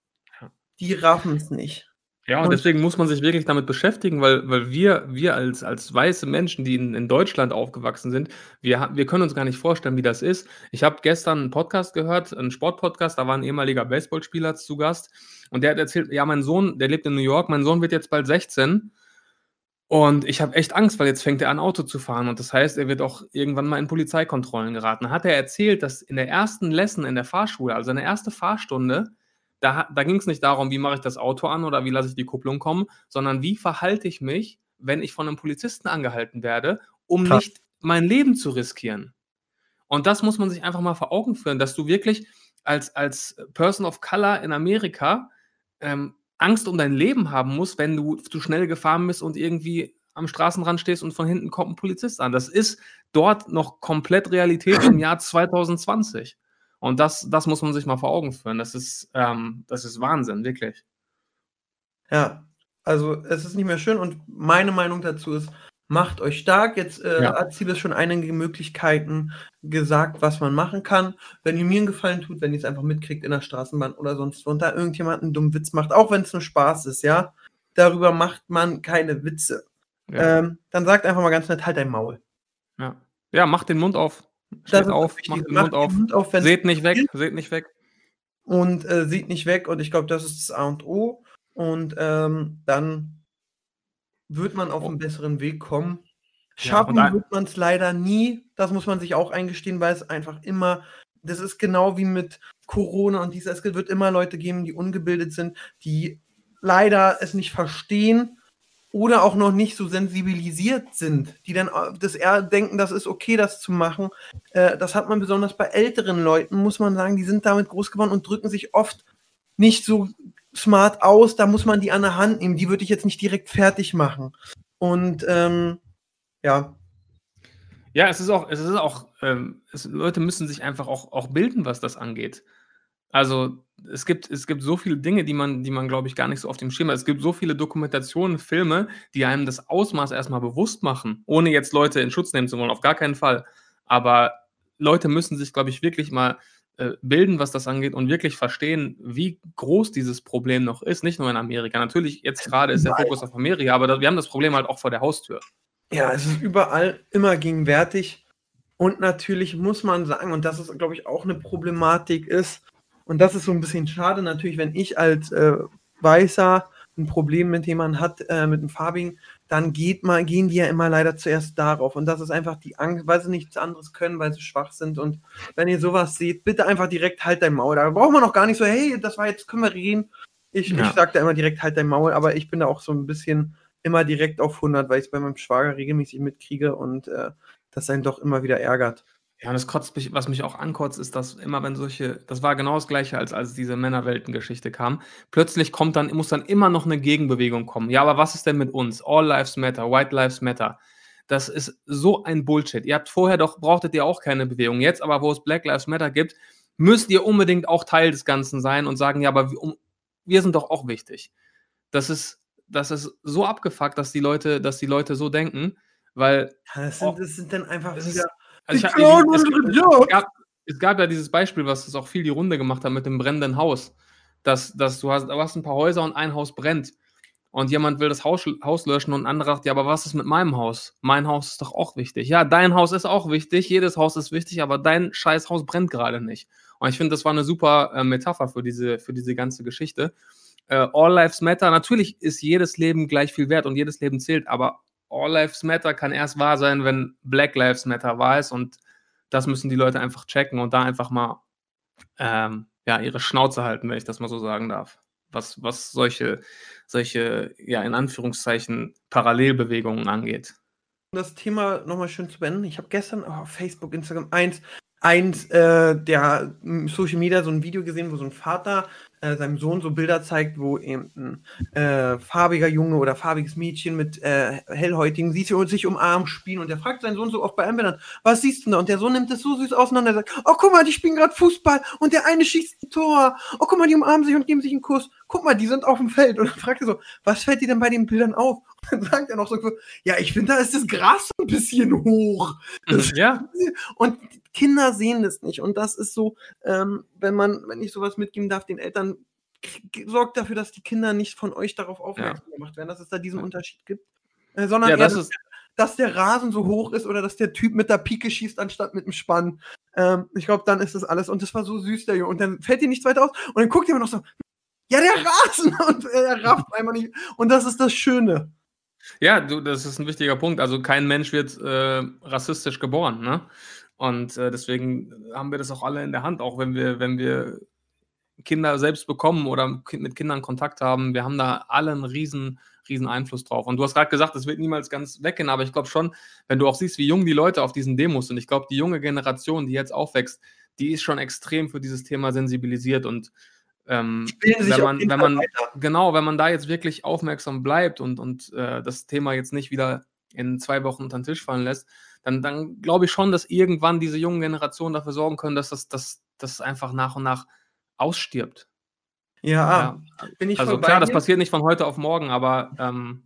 Speaker 2: Die raffen es nicht.
Speaker 3: Ja, und, deswegen muss man sich wirklich damit beschäftigen, weil, weil wir, wir als, als weiße Menschen, die in, in Deutschland aufgewachsen sind, wir, wir können uns gar nicht vorstellen, wie das ist. Ich habe gestern einen Podcast gehört, einen Sportpodcast, da war ein ehemaliger Baseballspieler zu Gast und der hat erzählt, ja, mein Sohn, der lebt in New York, mein Sohn wird jetzt bald 16 und ich habe echt Angst, weil jetzt fängt er an, Auto zu fahren und das heißt, er wird auch irgendwann mal in Polizeikontrollen geraten. Hat er erzählt, dass in der ersten Lesson in der Fahrschule, also eine erste Fahrstunde, da, da ging es nicht darum, wie mache ich das Auto an oder wie lasse ich die Kupplung kommen, sondern wie verhalte ich mich, wenn ich von einem Polizisten angehalten werde, um
Speaker 2: Krass.
Speaker 3: nicht mein Leben zu riskieren. Und das muss man sich einfach mal vor Augen führen, dass du wirklich als, als Person of Color in Amerika ähm, Angst um dein Leben haben musst, wenn du zu schnell gefahren bist und irgendwie am Straßenrand stehst und von hinten kommt ein Polizist an. Das ist dort noch komplett Realität im Jahr 2020. Und das, das muss man sich mal vor Augen führen. Das ist, ähm, das ist Wahnsinn, wirklich.
Speaker 2: Ja, also es ist nicht mehr schön und meine Meinung dazu ist, macht euch stark. Jetzt äh,
Speaker 3: Ja.
Speaker 2: hat Siebes schon einige Möglichkeiten gesagt, was man machen kann. Wenn ihr mir einen Gefallen tut, wenn ihr es einfach mitkriegt in der Straßenbahn oder sonst wo und da irgendjemand einen dummen Witz macht, auch wenn es nur Spaß ist, ja, darüber macht man keine Witze.
Speaker 3: Ja,
Speaker 2: Ähm, dann sagt einfach mal ganz nett, halt dein Maul.
Speaker 3: ja. ja macht den Mund auf. Steht auf, macht den Mund auf.
Speaker 2: Mund auf
Speaker 3: Seht nicht weg, seht nicht weg.
Speaker 2: und äh, sieht nicht weg. Und ich glaube, das ist das A und O. Und ähm, dann wird man auf
Speaker 3: Oh.
Speaker 2: einen besseren Weg kommen.
Speaker 3: Ja,
Speaker 2: Schaffen
Speaker 3: ein-
Speaker 2: wird man es leider nie. Das muss man sich auch eingestehen, weil es einfach immer, das ist genau wie mit Corona und dieser, es wird immer Leute geben, die ungebildet sind, die leider es nicht verstehen oder auch noch nicht so sensibilisiert sind, die dann äh, das eher denken, das ist okay, das zu machen. Äh, das hat man besonders bei älteren Leuten, muss man sagen, die sind damit groß geworden und drücken sich oft nicht so smart aus. Da muss man die an der Hand nehmen. Die würde ich jetzt nicht direkt fertig machen. Und ähm, ja,
Speaker 3: Ja, es ist auch, es ist auch, ähm, es, Leute müssen sich einfach auch, auch bilden, was das angeht. Also es gibt, es gibt so viele Dinge, die man, die man, glaube ich, gar nicht so auf dem Schirm hat. Es gibt so viele Dokumentationen, Filme, die einem das Ausmaß erstmal bewusst machen, ohne jetzt Leute in Schutz nehmen zu wollen, auf gar keinen Fall. Aber Leute müssen sich, glaube ich, wirklich mal äh, bilden, was das angeht und wirklich verstehen, wie groß dieses Problem noch ist. Nicht nur in Amerika. Natürlich, jetzt gerade ist der. Fokus auf Amerika, aber das, wir haben das Problem halt auch vor der Haustür.
Speaker 2: ja, es ist überall immer gegenwärtig. Und natürlich muss man sagen, und das ist, glaube ich, auch eine Problematik ist, und das ist so ein bisschen schade, natürlich, wenn ich als äh, Weißer ein Problem mit jemandem hat, äh, mit einem Farbigen, dann geht mal, gehen die ja immer leider zuerst darauf. Und das ist einfach die Angst, weil sie nichts anderes können, weil sie schwach sind. Und wenn ihr sowas seht, bitte einfach direkt halt dein Maul. Da braucht man auch gar nicht so, hey, das war jetzt, können wir reden. Ich,
Speaker 3: Ja.
Speaker 2: ich sag da immer direkt halt dein Maul, aber ich bin da auch so ein bisschen immer direkt auf 100, weil ich es bei meinem Schwager regelmäßig mitkriege und äh, das einen doch immer wieder ärgert.
Speaker 3: Ja, und das kotzt mich, was mich auch ankotzt, ist, dass immer wenn solche, das war genau das Gleiche, als als diese Männerwelten-Geschichte kam. Plötzlich kommt dann, muss dann immer noch eine Gegenbewegung kommen. Ja, aber was ist denn mit uns? All Lives Matter, White Lives Matter. Das ist so ein Bullshit. Ihr habt vorher doch, brauchtet ihr auch keine Bewegung. Jetzt aber, wo es Black Lives Matter gibt, müsst ihr unbedingt auch Teil des Ganzen sein und sagen, ja, aber wir, um, wir sind doch auch wichtig. Das ist, das ist so abgefuckt, dass die Leute, dass die Leute so denken, weil
Speaker 2: Das sind, das sind dann einfach wieder.
Speaker 3: Also ich,
Speaker 2: klauen
Speaker 3: es,
Speaker 2: unsere
Speaker 3: es,
Speaker 2: Jobs.
Speaker 3: gab, es gab ja dieses Beispiel, was es auch viel die Runde gemacht hat mit dem brennenden Haus. Dass, dass du, hast, du hast ein paar Häuser und ein Haus brennt. Und jemand will das Haus, Haus löschen und ein anderer sagt, ja, aber was ist mit meinem Haus? Mein Haus ist doch auch wichtig. Ja, dein Haus ist auch wichtig, jedes Haus ist wichtig, aber dein scheiß Haus brennt gerade nicht. Und ich finde, das war eine super äh, Metapher für diese, für diese ganze Geschichte. Äh, All Lives Matter, natürlich ist jedes Leben gleich viel wert und jedes Leben zählt, aber All Lives Matter kann erst wahr sein, wenn Black Lives Matter wahr ist und das müssen die Leute einfach checken und da einfach mal ähm, ja, ihre Schnauze halten, wenn ich das mal so sagen darf. Was, was solche, solche, ja, in Anführungszeichen, Parallelbewegungen angeht.
Speaker 2: das Thema nochmal schön zu beenden. Ich habe gestern auf Facebook, Instagram eins, eins äh, der Social Media so ein Video gesehen, wo so ein Vater äh, seinem Sohn so Bilder zeigt, wo eben ein äh, farbiger Junge oder farbiges Mädchen mit äh, hellhäutigen sieht sie sich umarmen spielen und der fragt seinen Sohn so oft bei einem Bildern, was siehst du da? Und der Sohn nimmt das so süß auseinander und sagt, oh guck mal, die spielen gerade Fußball und der eine schießt ein Tor. Oh guck mal, die umarmen sich und geben sich einen Kuss. Guck mal, die sind auf dem Feld. Und dann fragt er so, was fällt dir denn bei den Bildern auf? Dann sagt er noch so, ja, ich finde, da ist das Gras so ein bisschen hoch. Das-
Speaker 3: ja,
Speaker 2: Und Kinder sehen das nicht. Und das ist so, ähm, wenn man, wenn ich sowas mitgeben darf, den Eltern, sorgt dafür, dass die Kinder nicht von euch darauf aufmerksam gemacht werden, dass es da diesen
Speaker 3: Ja.
Speaker 2: Unterschied gibt. Äh, sondern
Speaker 3: ja,
Speaker 2: eher,
Speaker 3: das
Speaker 2: dass,
Speaker 3: ist,
Speaker 2: dass der Rasen so hoch ist oder dass der Typ mit der Pike schießt, anstatt mit dem Spann. Ähm, ich glaube, dann ist das alles. Und das war so süß, der Junge. Und dann fällt dir nichts weiter aus. Und dann guckt ihr immer noch so, ja, der Rasen! Und er rafft einfach nicht. Und das ist das Schöne.
Speaker 3: Ja, du, das ist ein wichtiger Punkt. Also kein Mensch wird äh, rassistisch geboren, ne? Und äh, deswegen haben wir das auch alle in der Hand, auch wenn wir, wenn wir Kinder selbst bekommen oder mit Kindern Kontakt haben, wir haben da alle einen riesen, riesen Einfluss drauf. Und du hast gerade gesagt, es wird niemals ganz weggehen, aber ich glaube schon, wenn du auch siehst, wie jung die Leute auf diesen Demos sind, ich glaube, die junge Generation, die jetzt aufwächst, die ist schon extrem für dieses Thema sensibilisiert und ähm, wenn man, wenn man genau, wenn man da jetzt wirklich aufmerksam bleibt und, und äh, das Thema jetzt nicht wieder in zwei Wochen unter den Tisch fallen lässt, dann, dann glaube ich schon, dass irgendwann diese jungen Generationen dafür sorgen können, dass das, das, das einfach nach und nach ausstirbt.
Speaker 2: Ja, ja.
Speaker 3: bin ich Also klar, das passiert nicht von heute auf morgen, aber ähm,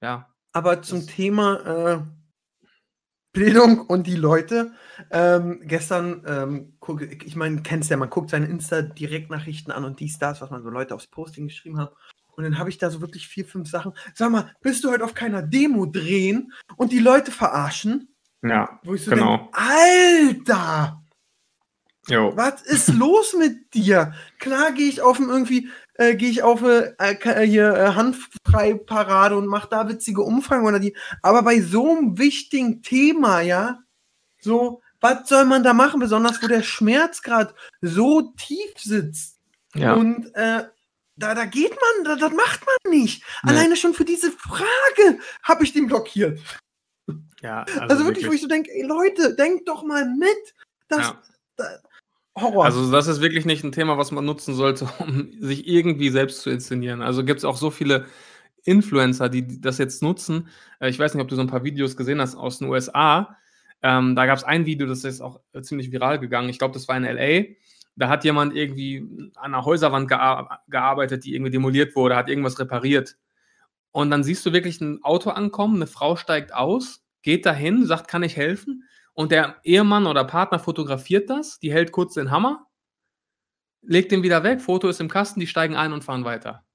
Speaker 3: ja.
Speaker 2: Aber zum Thema äh, Bildung und die Leute. Ähm, gestern, ähm, guck, ich meine, kennst ja, man guckt seine Insta-Direktnachrichten an und dies, das, was man so Leute aufs Posting geschrieben hat. Und dann habe ich da so wirklich vier, fünf Sachen. Sag mal, bist du heute auf keiner Demo drehen und die Leute verarschen?
Speaker 3: Ja,
Speaker 2: Wo ich so genau. Denke, Alter! Jo. Was ist los mit dir? Klar gehe ich auf irgendwie, äh, gehe ich auf äh, äh, hier äh, handfrei Parade und mache da witzige Umfragen oder die. Aber bei so einem wichtigen Thema, ja, so, was soll man da machen? Besonders wo der Schmerzgrad so tief sitzt. Ja. Und äh, da, da geht man, da, das macht man nicht. Nee. Alleine schon für diese Frage habe ich den blockiert. Ja, also, also wirklich, wirklich, wo ich so denke, ey Leute, denkt doch mal mit. Das, ja.
Speaker 3: da, Horror. Also das ist wirklich nicht ein Thema, was man nutzen sollte, um sich irgendwie selbst zu inszenieren. Also gibt es auch so viele Influencer, die das jetzt nutzen. Äh, ich weiß nicht, ob du so ein paar Videos gesehen hast aus den USA. Ähm, da gab es ein Video, das ist auch ziemlich viral gegangen. Ich glaube, das war in LA. Da hat jemand irgendwie an einer Häuserwand gear gearbeitet, die irgendwie demoliert wurde, hat irgendwas repariert. Und dann siehst du wirklich ein Auto ankommen, eine Frau steigt aus, geht dahin, sagt, kann ich helfen? Und der Ehemann oder Partner fotografiert das, die hält kurz den Hammer, legt den wieder weg, Foto ist im Kasten, die steigen ein und fahren weiter.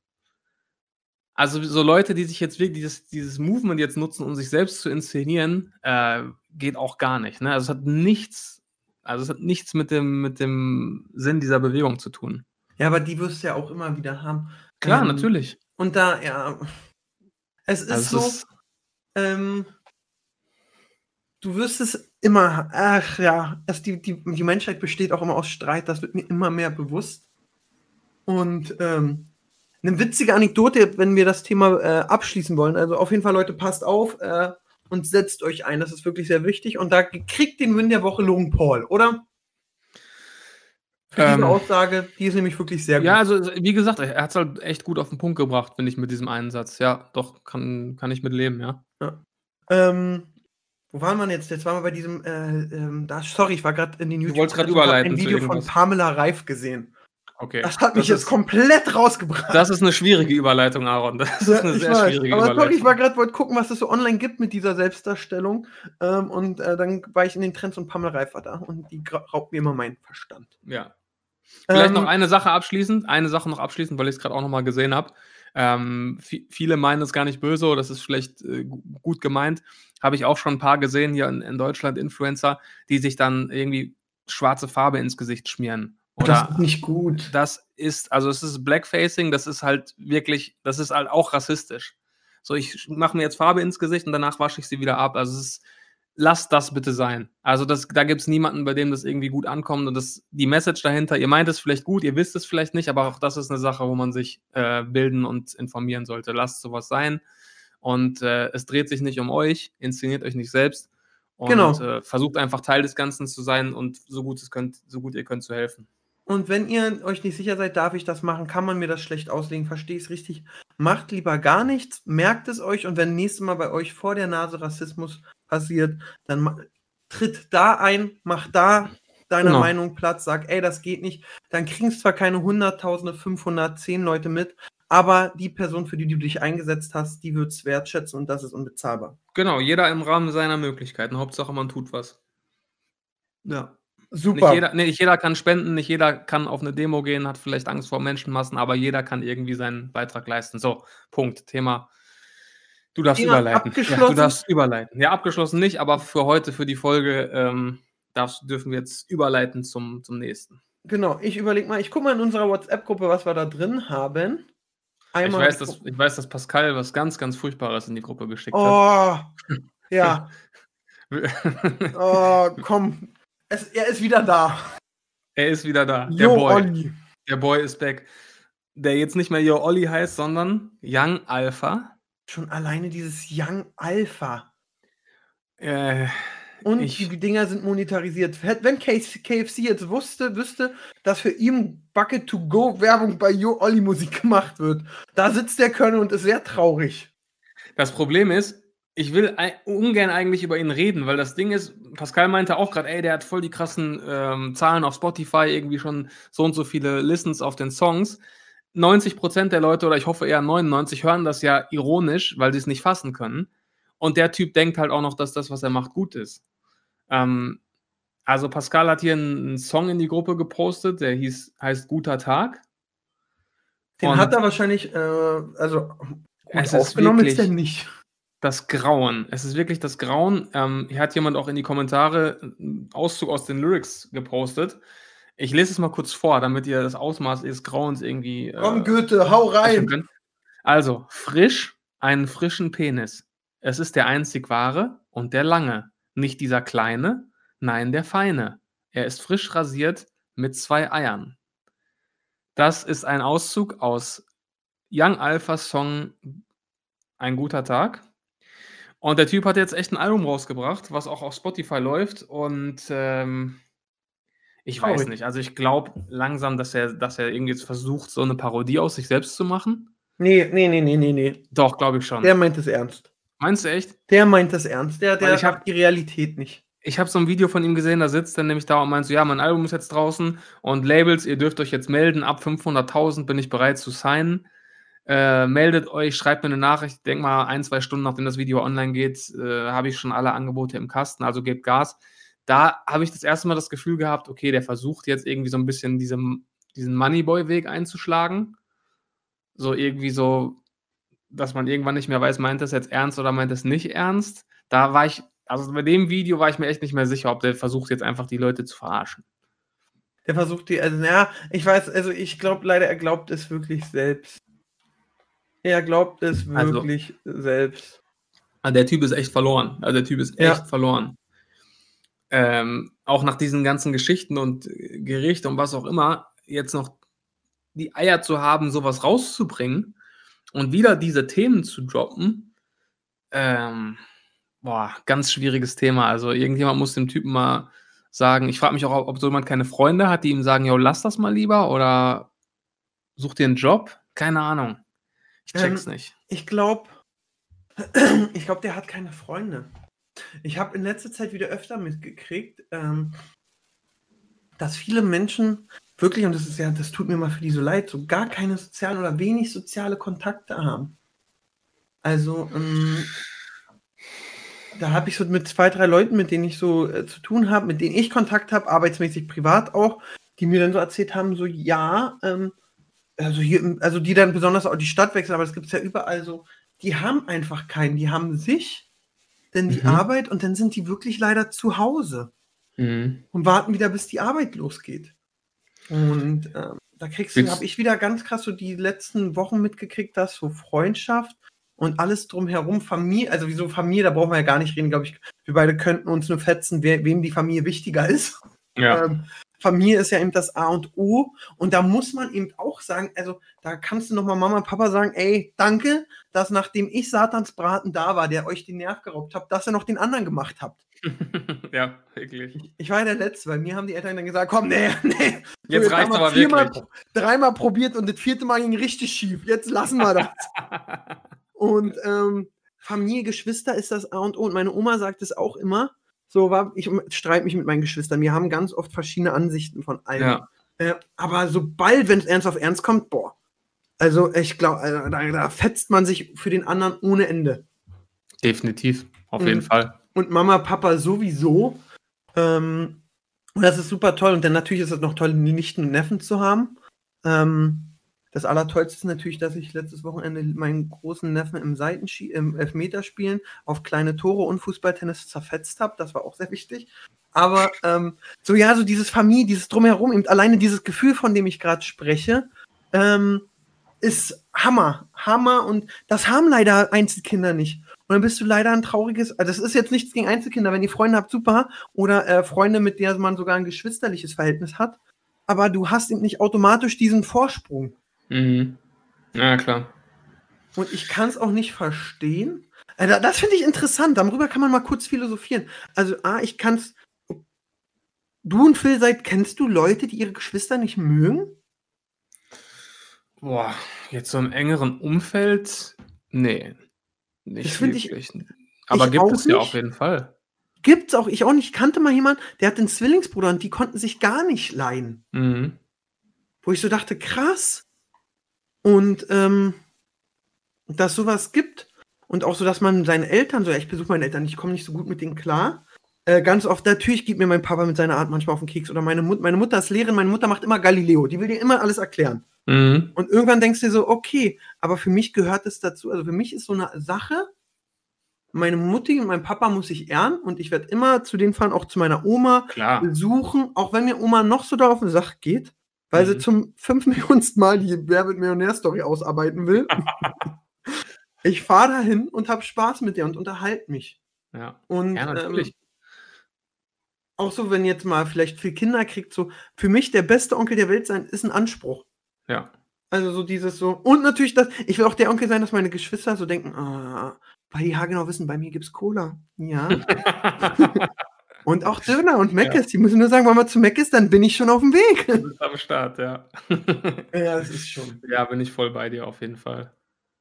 Speaker 3: Also so Leute, die sich jetzt wirklich dieses, dieses Movement jetzt nutzen, um sich selbst zu inszenieren, äh, geht auch gar nicht. Ne? Also es hat nichts, also es hat nichts mit dem, mit dem Sinn dieser Bewegung zu tun.
Speaker 2: Ja, aber die wirst du ja auch immer wieder haben.
Speaker 3: Klar, ähm, natürlich.
Speaker 2: Und da, ja, es ist also so, es ist, ähm, du wirst es immer, ach ja, es, die, die, die Menschheit besteht auch immer aus Streit, das wird mir immer mehr bewusst. Und ähm, eine witzige Anekdote, wenn wir das Thema äh, abschließen wollen. Also auf jeden Fall, Leute, passt auf äh, und setzt euch ein. Das ist wirklich sehr wichtig. Und da kriegt den Win der Woche Logan Paul, oder? Für diese ähm, Aussage, die ist nämlich wirklich sehr
Speaker 3: gut. Ja, also wie gesagt, er hat es halt echt gut auf den Punkt gebracht, finde ich, mit diesem einen Satz. Ja, doch, kann, kann ich mit leben, ja.
Speaker 2: ja. Ähm, wo waren wir jetzt? Jetzt waren wir bei diesem, äh, ähm, da, sorry, ich war gerade in den
Speaker 3: YouTube. Du wolltest gerade überleiten.
Speaker 2: ein Video von Pamela Reif gesehen.
Speaker 3: Okay.
Speaker 2: Das hat mich das jetzt komplett rausgebracht.
Speaker 3: Das ist eine schwierige Überleitung, Aaron. Das ist eine sehr weiß, schwierige
Speaker 2: aber
Speaker 3: Überleitung.
Speaker 2: Sorry, ich war gerade, wollte gucken, was es so online gibt mit dieser Selbstdarstellung. Ähm, und äh, dann war ich in den Trends und Pamela Reif war da. Und die raubt mir immer meinen Verstand.
Speaker 3: Ja. Vielleicht ähm, noch eine Sache abschließend, eine Sache noch abschließend, weil ich es gerade auch nochmal gesehen habe. Ähm, viele meinen es gar nicht böse oder das ist vielleicht äh, gut gemeint. Habe ich auch schon ein paar gesehen hier in, in, Deutschland, Influencer, die sich dann irgendwie schwarze Farbe ins Gesicht schmieren.
Speaker 2: Oder das ist nicht gut.
Speaker 3: Das ist, also es ist Blackfacing, das ist halt wirklich, das ist halt auch rassistisch. So, ich mache mir jetzt Farbe ins Gesicht und danach wasche ich sie wieder ab. Also es ist, lasst das bitte sein. Also das, da gibt es niemanden, bei dem das irgendwie gut ankommt und das, die Message dahinter, ihr meint es vielleicht gut, ihr wisst es vielleicht nicht, aber auch das ist eine Sache, wo man sich äh, bilden und informieren sollte. Lasst sowas sein und äh, es dreht sich nicht um euch, inszeniert euch nicht selbst und genau. äh, versucht einfach Teil des Ganzen zu sein und so gut, es könnt, so gut ihr könnt zu helfen.
Speaker 2: Und wenn ihr euch nicht sicher seid, darf ich das machen, kann man mir das schlecht auslegen, verstehe ich es richtig. Macht lieber gar nichts, merkt es euch und wenn nächstes Mal bei euch vor der Nase Rassismus passiert, dann tritt da ein, mach da deiner genau. Meinung Platz, sag, ey, das geht nicht. Dann kriegen es zwar keine Hunderttausende, 500, 10 Leute mit, aber die Person, für die du dich eingesetzt hast, die wird es wertschätzen und das ist unbezahlbar.
Speaker 3: Genau, jeder im Rahmen seiner Möglichkeiten. Hauptsache, man tut was.
Speaker 2: Ja.
Speaker 3: Super. Nicht jeder, nicht jeder, kann spenden, nicht jeder kann auf eine Demo gehen, hat vielleicht Angst vor Menschenmassen, aber jeder kann irgendwie seinen Beitrag leisten. So, Punkt. Thema. Du darfst Thema überleiten.
Speaker 2: Abgeschlossen. Ja,
Speaker 3: du darfst überleiten. Ja, abgeschlossen nicht, aber für heute, für die Folge, ähm, darfst, dürfen wir jetzt überleiten zum, zum nächsten.
Speaker 2: Genau, ich überlege mal, ich gucke mal in unserer WhatsApp-Gruppe, was wir da drin haben.
Speaker 3: Einmal ich, weiß, dass, ich weiß, dass Pascal was ganz, ganz Furchtbares in die Gruppe geschickt
Speaker 2: oh, hat. Oh, ja. oh, komm. Es, er ist wieder da.
Speaker 3: Er ist wieder da. Der Boy. Olli. Der Boy ist back. Der jetzt nicht mehr Yo Olli heißt, sondern Young Alpha.
Speaker 2: Schon alleine dieses Young Alpha.
Speaker 3: Äh,
Speaker 2: Und
Speaker 3: Ich-
Speaker 2: die Dinger sind monetarisiert. Wenn KFC jetzt wusste, wüsste, dass für ihn Bucket to Go Werbung bei Yo Olli Musik gemacht wird, da sitzt der Colonel und ist sehr traurig.
Speaker 3: Das Problem ist, ich will ungern eigentlich über ihn reden, weil das Ding ist, Pascal meinte auch gerade, ey, der hat voll die krassen ähm, Zahlen auf Spotify, irgendwie schon so und so viele Listens auf den Songs. 90% der Leute, oder ich hoffe eher 99, hören das ja ironisch, weil sie es nicht fassen können. Und der Typ denkt halt auch noch, dass das, was er macht, gut ist. Ähm, also Pascal hat hier einen, Song in die Gruppe gepostet, der hieß, heißt Guter Tag.
Speaker 2: Den
Speaker 3: Und-
Speaker 2: hat er wahrscheinlich, äh, also gut
Speaker 3: Es ist
Speaker 2: aufgenommen ist
Speaker 3: wirklich-
Speaker 2: der nicht.
Speaker 3: Das Grauen. Es ist wirklich das Grauen. Ähm, hier hat jemand auch in die Kommentare einen Auszug aus den Lyrics gepostet. Ich lese es mal kurz vor, damit ihr das Ausmaß des Grauens irgendwie. äh,
Speaker 2: Komm, Goethe, hau rein.
Speaker 3: Also, frisch, einen frischen Penis. Es ist der einzig wahre und der lange. Nicht dieser kleine, nein, der feine. Er ist frisch rasiert mit zwei Eiern. Das ist ein Auszug aus Young Alphas Song Ein guter Tag. Und der Typ hat jetzt echt ein Album rausgebracht, was auch auf Spotify läuft. Und ähm, ich weiß
Speaker 2: Traurig.
Speaker 3: nicht. Also ich glaube langsam, dass er, dass er irgendwie jetzt versucht, so eine Parodie aus sich selbst zu machen.
Speaker 2: Nee, nee, nee, nee, nee, nee.
Speaker 3: Doch, glaube ich schon.
Speaker 2: Der meint es ernst.
Speaker 3: Meinst du echt?
Speaker 2: Der meint es ernst. Der, der
Speaker 3: ich hab-
Speaker 2: hat die Realität nicht.
Speaker 3: Ich habe so ein Video von ihm gesehen, da sitzt er nämlich da und meint so, ja, mein Album ist jetzt draußen und Labels, ihr dürft euch jetzt melden, ab 500.000 bin ich bereit zu signen. Äh, meldet euch, schreibt mir eine Nachricht, ich denke mal ein, zwei Stunden nachdem das Video online geht, äh, habe ich schon alle Angebote im Kasten, also gebt Gas. Da habe ich das erste Mal das Gefühl gehabt, okay, der versucht jetzt irgendwie so ein bisschen diesem, diesen Moneyboy-Weg einzuschlagen. So irgendwie so, dass man irgendwann nicht mehr weiß, meint das jetzt ernst oder meint das nicht ernst. Da war ich, also bei dem Video war ich mir echt nicht mehr sicher, ob der versucht jetzt einfach die Leute zu verarschen.
Speaker 2: Der versucht die, also, ja, ich weiß, also ich glaube leider, er glaubt es wirklich selbst. Er glaubt es
Speaker 3: Also-
Speaker 2: wirklich selbst.
Speaker 3: Also der Typ ist echt verloren. Also der Typ ist
Speaker 2: Ja.
Speaker 3: echt verloren. Ähm, auch nach diesen ganzen Geschichten und Gericht und was auch immer, jetzt noch die Eier zu haben, sowas rauszubringen und wieder diese Themen zu droppen, ähm, boah, ganz schwieriges Thema. Also irgendjemand muss dem Typen mal sagen, ich frage mich auch, ob so jemand keine Freunde hat, die ihm sagen, jo, lass das mal lieber oder such dir einen Job. Keine Ahnung. Ich check's
Speaker 2: Ähm,
Speaker 3: nicht.
Speaker 2: Ich glaube, ich glaube, der hat keine Freunde. Ich habe in letzter Zeit wieder öfter mitgekriegt, ähm, dass viele Menschen wirklich, und das ist ja, das tut mir mal für die so leid, so gar keine sozialen oder wenig soziale Kontakte haben. Also, ähm, da habe ich so mit zwei, drei Leuten, mit denen ich so äh, zu tun habe, mit denen ich Kontakt habe, arbeitsmäßig, privat auch, die mir dann so erzählt haben, so ja, ähm, also hier, also die dann besonders auch die Stadt wechseln, aber das gibt es ja überall so, die haben einfach keinen, die haben sich, denn die
Speaker 3: Mhm.
Speaker 2: Arbeit und dann sind die wirklich leider zu Hause
Speaker 3: Mhm.
Speaker 2: und warten wieder, bis die Arbeit losgeht. Und ähm, da kriegst du, habe ich wieder ganz krass so die letzten Wochen mitgekriegt, dass so Freundschaft und alles drumherum, Familie, also wieso Familie, da brauchen wir ja gar nicht reden, glaube ich. Wir beide könnten uns nur fetzen, wer, wem die Familie wichtiger ist.
Speaker 3: Ja.
Speaker 2: Ähm, Familie ist ja eben das A und O. Und da muss man eben auch sagen, also da kannst du nochmal Mama und Papa sagen, ey, danke, dass nachdem ich Satans Braten da war, der euch den Nerv geraubt habt, dass ihr noch den anderen gemacht habt.
Speaker 3: ja, wirklich.
Speaker 2: Ich war ja der Letzte, bei mir haben die Eltern dann gesagt, komm, nee, nee.
Speaker 3: Jetzt
Speaker 2: haben
Speaker 3: reicht's aber
Speaker 2: viermal,
Speaker 3: wirklich.
Speaker 2: Dreimal probiert und das vierte Mal ging richtig schief. Jetzt lassen wir das. Und ähm, Familie, Geschwister ist das A und O. Und meine Oma sagt es auch immer. So war, ich streite mich mit meinen Geschwistern. Wir haben ganz oft verschiedene Ansichten von allem.
Speaker 3: Ja.
Speaker 2: Äh, aber sobald, wenn es ernst auf ernst kommt, boah. Also ich glaube, da, da fetzt man sich für den anderen ohne Ende.
Speaker 3: Definitiv, auf
Speaker 2: Mhm.
Speaker 3: jeden Fall.
Speaker 2: Und Mama, Papa sowieso. Ähm, und das ist super toll. Und dann natürlich ist es noch toll, die Nichten und Neffen zu haben. Ähm, das Allertollste ist natürlich, dass ich letztes Wochenende meinen großen Neffen im Seitenski im Elfmeterspielen auf kleine Tore und Fußballtennis zerfetzt habe. Das war auch sehr wichtig. Aber ähm, so ja, so dieses Familie, dieses Drumherum, eben alleine dieses Gefühl, von dem ich gerade spreche, ähm, ist Hammer. Hammer. Und das haben leider Einzelkinder nicht. Und dann bist du leider ein trauriges, also das ist jetzt nichts gegen Einzelkinder, wenn ihr Freunde habt, super. Oder äh, Freunde, mit denen man sogar ein geschwisterliches Verhältnis hat. aber du hast eben nicht automatisch diesen Vorsprung.
Speaker 3: Mhm. Ja, klar.
Speaker 2: Und ich kann es auch nicht verstehen. Also, das finde ich interessant. Darüber kann man mal kurz philosophieren. Also, A, ich kann es. Du und Phil seid, kennst du Leute, die ihre Geschwister nicht mögen?
Speaker 3: Boah, jetzt so im engeren Umfeld, nee. Nicht
Speaker 2: Das finde ich-
Speaker 3: wirklich. Aber
Speaker 2: ich
Speaker 3: gibt
Speaker 2: auch
Speaker 3: es ja
Speaker 2: nicht.
Speaker 3: auf jeden Fall.
Speaker 2: Gibt's auch. Ich auch nicht. Ich kannte mal jemanden, der hat einen Zwillingsbruder und die konnten sich gar nicht leihen.
Speaker 3: Mhm.
Speaker 2: Wo ich so dachte, krass. Und ähm, dass sowas gibt. Und auch so, dass man seinen Eltern so, ja, ich besuche meine Eltern, ich komme nicht so gut mit denen klar. Äh, ganz oft, natürlich gibt mir mein Papa mit seiner Art manchmal auf den Keks. Oder meine, Mut meine Mutter ist Lehrerin, meine Mutter macht immer Galileo. Die will dir immer alles erklären.
Speaker 3: Mhm.
Speaker 2: Und irgendwann denkst du dir so, okay, aber für mich gehört es dazu. Also für mich ist so eine Sache, meine Mutti und mein Papa muss ich ehren und ich werde immer zu denen fahren, auch zu meiner Oma,
Speaker 3: Klar.
Speaker 2: besuchen, auch wenn mir Oma noch so da auf die Sache geht, weil sie
Speaker 3: Mhm.
Speaker 2: zum fünf Millionsten Mal die Wer wird Millionär-Story ausarbeiten will. ich fahre dahin und habe Spaß mit der und unterhalte mich.
Speaker 3: Ja,
Speaker 2: Und
Speaker 3: ja natürlich.
Speaker 2: ähm, auch so, wenn jetzt mal vielleicht viel Kinder kriegt, so für mich der beste Onkel der Welt sein, ist ein Anspruch.
Speaker 3: ja.
Speaker 2: Also so dieses so. Und natürlich, das, ich will auch der Onkel sein, dass meine Geschwister so denken, ah, weil die genau wissen, bei mir gibt's Cola. Ja. und auch Döner und Meckes. Die müssen nur sagen, wenn man zu Meckes, dann bin ich schon auf dem Weg.
Speaker 3: Du bist am Start, ja.
Speaker 2: ja, das ist schon.
Speaker 3: Ja, bin ich voll bei dir auf jeden Fall.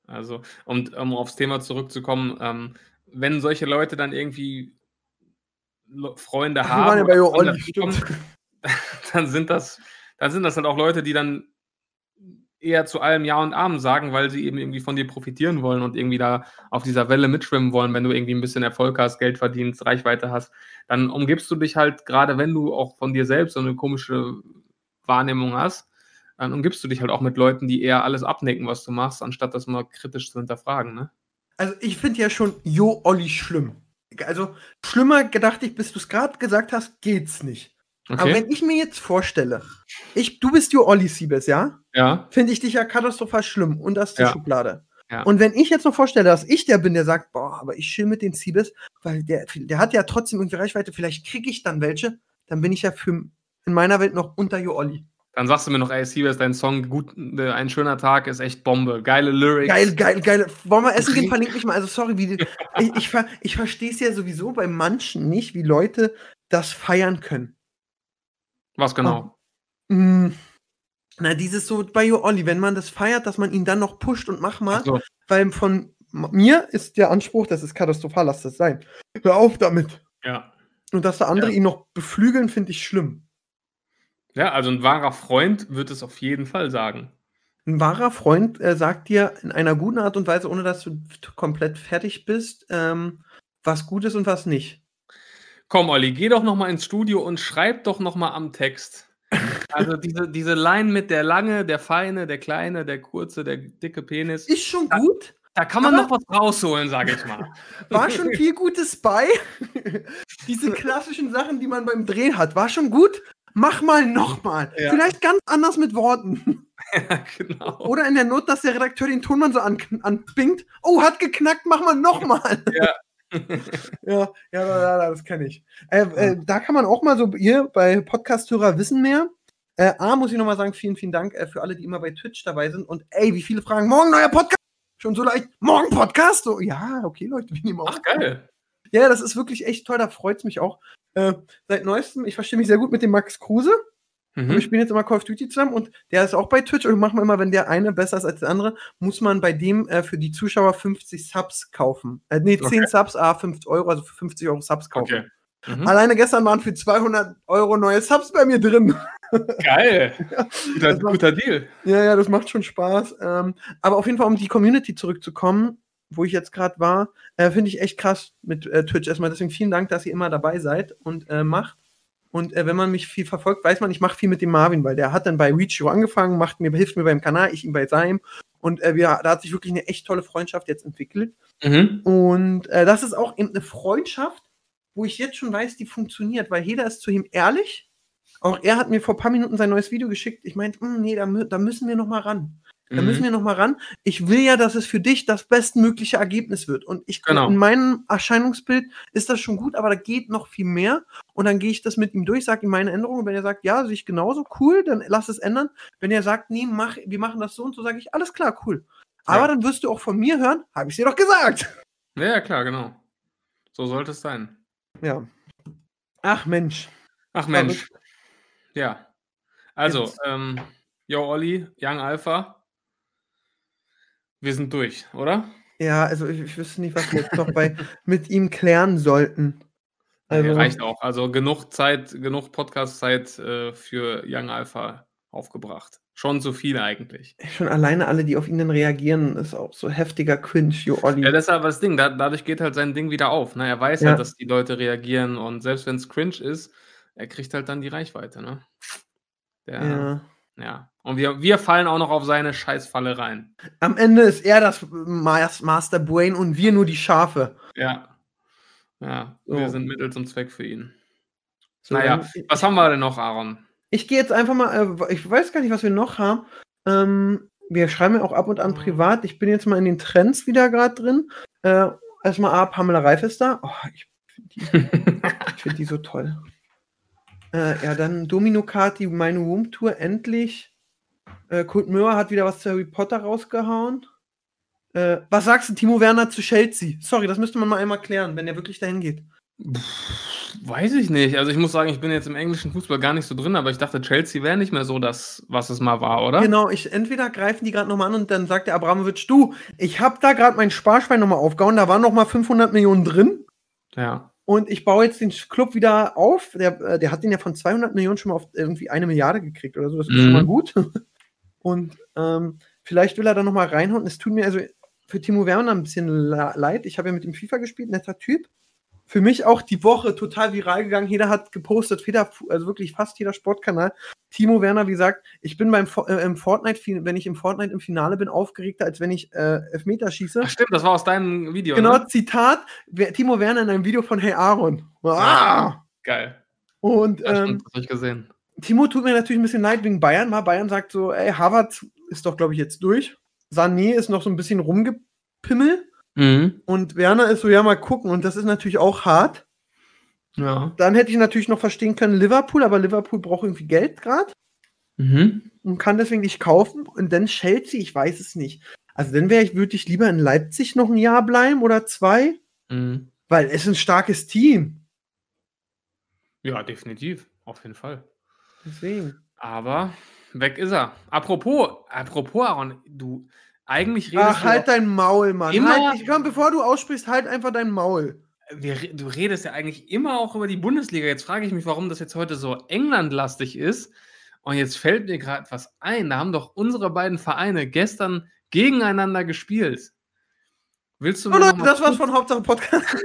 Speaker 3: Also, und um aufs Thema zurückzukommen, ähm, wenn solche Leute dann irgendwie Freunde haben,
Speaker 2: ja
Speaker 3: dann sind das, dann sind das halt auch Leute, die dann eher zu allem Ja und Amen sagen, weil sie eben irgendwie von dir profitieren wollen und irgendwie da auf dieser Welle mitschwimmen wollen, wenn du irgendwie ein bisschen Erfolg hast, Geld verdienst, Reichweite hast, dann umgibst du dich halt, gerade wenn du auch von dir selbst so eine komische Wahrnehmung hast, dann umgibst du dich halt auch mit Leuten, die eher alles abnicken, was du machst, anstatt das mal kritisch zu hinterfragen, ne?
Speaker 2: Also ich finde ja schon Jo Olli schlimm. Also schlimmer gedacht ich, bis du es gerade gesagt hast, geht's nicht. Aber
Speaker 3: Okay.
Speaker 2: wenn ich mir jetzt vorstelle, ich, du bist Jo Olli Siebes, ja?
Speaker 3: Ja,
Speaker 2: finde ich dich ja katastrophal schlimm und das ist die
Speaker 3: Ja.
Speaker 2: Schublade.
Speaker 3: Ja.
Speaker 2: Und wenn ich jetzt noch vorstelle, dass ich der bin, der sagt, boah, aber ich chill mit den Siebes, weil der, der hat ja trotzdem irgendwie Reichweite, vielleicht kriege ich dann welche, dann bin ich ja für in meiner Welt noch unter Jo Olli.
Speaker 3: dann sagst du mir noch, ey, Siebes, dein Song, gut, äh, ein schöner Tag ist echt Bombe. Geile Lyrics.
Speaker 2: Geil, geil, geil. Wollen wir essen gehen? Verlink mich mal. Also sorry, wie ich, ich, ver- ich verstehe es ja sowieso bei manchen nicht, wie Leute das feiern können.
Speaker 3: Was genau?
Speaker 2: Mm, Na, dieses so bei Jo Olli, wenn man das feiert, dass man ihn dann noch pusht und mach mal.
Speaker 3: Also,
Speaker 2: Weil von mir ist der Anspruch, das ist katastrophal, lass das sein. Hör auf damit.
Speaker 3: ja.
Speaker 2: Und dass da andere
Speaker 3: Ja.
Speaker 2: ihn noch beflügeln, finde ich schlimm.
Speaker 3: Ja, also ein wahrer Freund wird es auf jeden Fall sagen.
Speaker 2: Ein wahrer Freund äh, sagt dir in einer guten Art und Weise, ohne dass du komplett fertig bist, ähm, was gut ist und was nicht.
Speaker 3: Komm, Olli, geh doch noch mal ins Studio und schreib doch noch mal am Text. Also diese, diese Line mit der lange, der feine, der kleine, der kurze, der dicke Penis.
Speaker 2: Ist schon gut,
Speaker 3: Da kann man noch was rausholen, sage ich mal.
Speaker 2: war schon viel Gutes bei. Diese klassischen Sachen, die man beim Drehen hat, war schon gut. Mach mal nochmal.
Speaker 3: Ja.
Speaker 2: Vielleicht ganz anders mit Worten.
Speaker 3: ja, genau.
Speaker 2: Oder in der Not, dass der Redakteur den Tonmann so an, anpinkt. Oh, hat geknackt, mach mal nochmal.
Speaker 3: Ja.
Speaker 2: ja, ja, ja, das kenne ich. Äh, äh, da kann man auch mal so, ihr bei Podcast-Hörer wissen mehr. Äh, A, muss ich nochmal sagen, vielen, vielen Dank äh, für alle, die immer bei Twitch dabei sind. Und ey, wie viele fragen, morgen neuer Podcast? Schon so leicht, morgen Podcast? So, ja, okay, Leute, wir nehmen auf.
Speaker 3: Ach, geil.
Speaker 2: Ja, das ist wirklich echt toll, da freut es mich auch. Äh, seit neuestem, ich verstehe mich sehr gut mit dem Max Kruse. Und wir
Speaker 3: Mhm.
Speaker 2: spielen jetzt immer Call of Duty zusammen und der ist auch bei Twitch und machen wir immer, wenn der eine besser ist als der andere, muss man bei dem äh, für die Zuschauer 50 Subs kaufen. Äh, nee, 10 Subs, ah, 5 Euro, also für 50 Euro Subs kaufen.
Speaker 3: Okay. Mhm.
Speaker 2: Alleine gestern waren für 200 Euro neue Subs bei mir drin.
Speaker 3: Geil. Guter,
Speaker 2: Das macht-
Speaker 3: guter Deal.
Speaker 2: ja, ja, das macht schon Spaß. Ähm, aber auf jeden Fall, um die Community zurückzukommen, wo ich jetzt gerade war, äh, finde ich echt krass mit äh, Twitch erstmal. Deswegen vielen Dank, dass ihr immer dabei seid und äh, macht. Und äh, wenn man mich viel verfolgt, weiß man, ich mache viel mit dem Marvin, weil der hat dann bei Reach angefangen, macht mir, hilft mir beim Kanal, ich ihm bei seinem. Und äh, wir, da hat sich wirklich eine echt tolle Freundschaft jetzt entwickelt.
Speaker 3: Mhm.
Speaker 2: Und äh, das ist auch eben eine Freundschaft, wo ich jetzt schon weiß, die funktioniert, weil jeder ist zu ihm ehrlich. Auch er hat mir vor ein paar Minuten sein neues Video geschickt. Ich meinte, "Hm, nee, da, da müssen wir noch mal ran. Da
Speaker 3: Mhm.
Speaker 2: müssen wir noch mal ran. Ich will ja, dass es für dich das bestmögliche Ergebnis wird. Und ich
Speaker 3: Genau.
Speaker 2: in meinem Erscheinungsbild ist das schon gut, aber da geht noch viel mehr. Und dann gehe ich das mit ihm durch, sage ihm meine Änderungen. Und wenn er sagt, ja, sehe ich genauso, cool, dann lass es ändern. Wenn er sagt, nee, mach, wir machen das so und so, sage ich, alles klar, cool. Aber
Speaker 3: Ja.
Speaker 2: dann wirst du auch von mir hören, habe ich dir doch gesagt.
Speaker 3: Ja, ja, klar, genau. So sollte es sein.
Speaker 2: Ja. Ach Mensch.
Speaker 3: Ach Mensch. Ja. Also, ähm, yo, Olli, Young Alpha. Wir sind durch, oder?
Speaker 2: Ja, also ich, ich wüsste nicht, was wir jetzt noch bei mit ihm klären sollten.
Speaker 3: Also, reicht auch. Also genug Zeit, genug Podcast-Zeit äh, für Young Alpha aufgebracht. Schon zu viel eigentlich.
Speaker 2: schon alleine alle, die auf ihn dann reagieren, ist auch so heftiger Cringe, Jo Olli.
Speaker 3: Ja, das ist aber das Ding. Da, dadurch geht halt sein Ding wieder auf. Ne? Er weiß
Speaker 2: Ja.
Speaker 3: halt, dass die Leute reagieren und selbst wenn es cringe ist, er kriegt halt dann die Reichweite. Ne? Der, ja.
Speaker 2: Ja.
Speaker 3: Und wir, wir fallen auch noch auf seine Scheißfalle rein.
Speaker 2: Am Ende ist er das Mas- Master Brain und wir nur die Schafe.
Speaker 3: Ja. Ja,
Speaker 2: So.
Speaker 3: wir sind Mittel zum Zweck für ihn.
Speaker 2: So,
Speaker 3: Naja, Was haben wir denn noch, Aaron?
Speaker 2: Ich gehe jetzt einfach mal, äh, ich weiß gar nicht, was wir noch haben. Ähm, wir schreiben ja auch ab und an privat. Ich bin jetzt mal in den Trends wieder gerade drin. Äh, erstmal A, Pamela Reif ist da. Oh, ich finde die, ich find die so toll. Äh, ja, dann Domino Kart, die meine Room Tour, endlich. Äh, Kurt Möhr hat wieder was zu Harry Potter rausgehauen. Äh, was sagst du, Timo Werner zu Chelsea? Sorry, das müsste man mal einmal klären, wenn er wirklich dahin geht.
Speaker 3: Weiß ich nicht. Also ich muss sagen, ich bin jetzt im englischen Fußball gar nicht so drin, aber ich dachte, Chelsea wäre nicht mehr so das, was es mal war, oder?
Speaker 2: Genau, ich entweder greifen die gerade nochmal an und dann sagt der Abramowitsch, du, ich habe da gerade mein Sparschwein nochmal aufgehauen, da waren nochmal 500 Millionen drin
Speaker 3: Ja.
Speaker 2: Und ich baue jetzt den Club wieder auf. Der, äh, der hat den ja von 200 Millionen schon mal auf irgendwie eine Milliarde gekriegt oder so, das ist
Speaker 3: Mhm.
Speaker 2: schon mal gut. Und ähm, vielleicht will er da nochmal reinhauen. Es tut mir also für Timo Werner ein bisschen leid. Ich habe ja mit dem FIFA gespielt, netter Typ. Für mich auch die Woche total viral gegangen. Jeder hat gepostet, jeder, also wirklich fast jeder Sportkanal. Timo Werner, wie gesagt, ich bin beim äh, im Fortnite, wenn ich im Fortnite im Finale bin, aufgeregter, als wenn ich äh, Elfmeter schieße.
Speaker 3: Ach stimmt, das war aus deinem Video,
Speaker 2: Genau,
Speaker 3: ne?
Speaker 2: Zitat, Timo Werner in einem Video von Hey Aaron. Ah!
Speaker 3: Geil.
Speaker 2: Und
Speaker 3: Ja,
Speaker 2: ähm,
Speaker 3: stimmt, das hab ich gesehen.
Speaker 2: Timo tut mir natürlich ein bisschen leid wegen Bayern. Mal Bayern sagt so, ey, Harvard ist doch, glaube ich, jetzt durch. Sané ist noch so ein bisschen rumgepimmelt.
Speaker 3: Mhm.
Speaker 2: Und Werner ist so, ja, mal gucken. Und das ist natürlich auch hart.
Speaker 3: Ja.
Speaker 2: Dann hätte ich natürlich noch verstehen können, Liverpool, aber Liverpool braucht irgendwie Geld gerade
Speaker 3: Mhm.
Speaker 2: und kann deswegen nicht kaufen. Und dann Chelsea, ich weiß es nicht. Also dann wäre ich, würde ich lieber in Leipzig noch ein Jahr bleiben oder zwei,
Speaker 3: Mhm.
Speaker 2: weil es ist ein starkes Team.
Speaker 3: Ja, definitiv. Auf jeden Fall.
Speaker 2: Deswegen.
Speaker 3: Aber weg ist er. Apropos, apropos, Aaron, du, eigentlich redest
Speaker 2: Ach,
Speaker 3: du
Speaker 2: halt dein Maul, Mann.
Speaker 3: Immer-
Speaker 2: Halt, ich, komm, bevor du aussprichst, halt einfach dein Maul.
Speaker 3: wir, du redest ja eigentlich immer auch über die Bundesliga. Jetzt frage ich mich, warum das jetzt heute so englandlastig ist. Und jetzt fällt mir gerade was ein. Da haben doch unsere beiden Vereine gestern gegeneinander gespielt. Willst du
Speaker 2: Oh Leute, das war's von Hauptsache Podcast.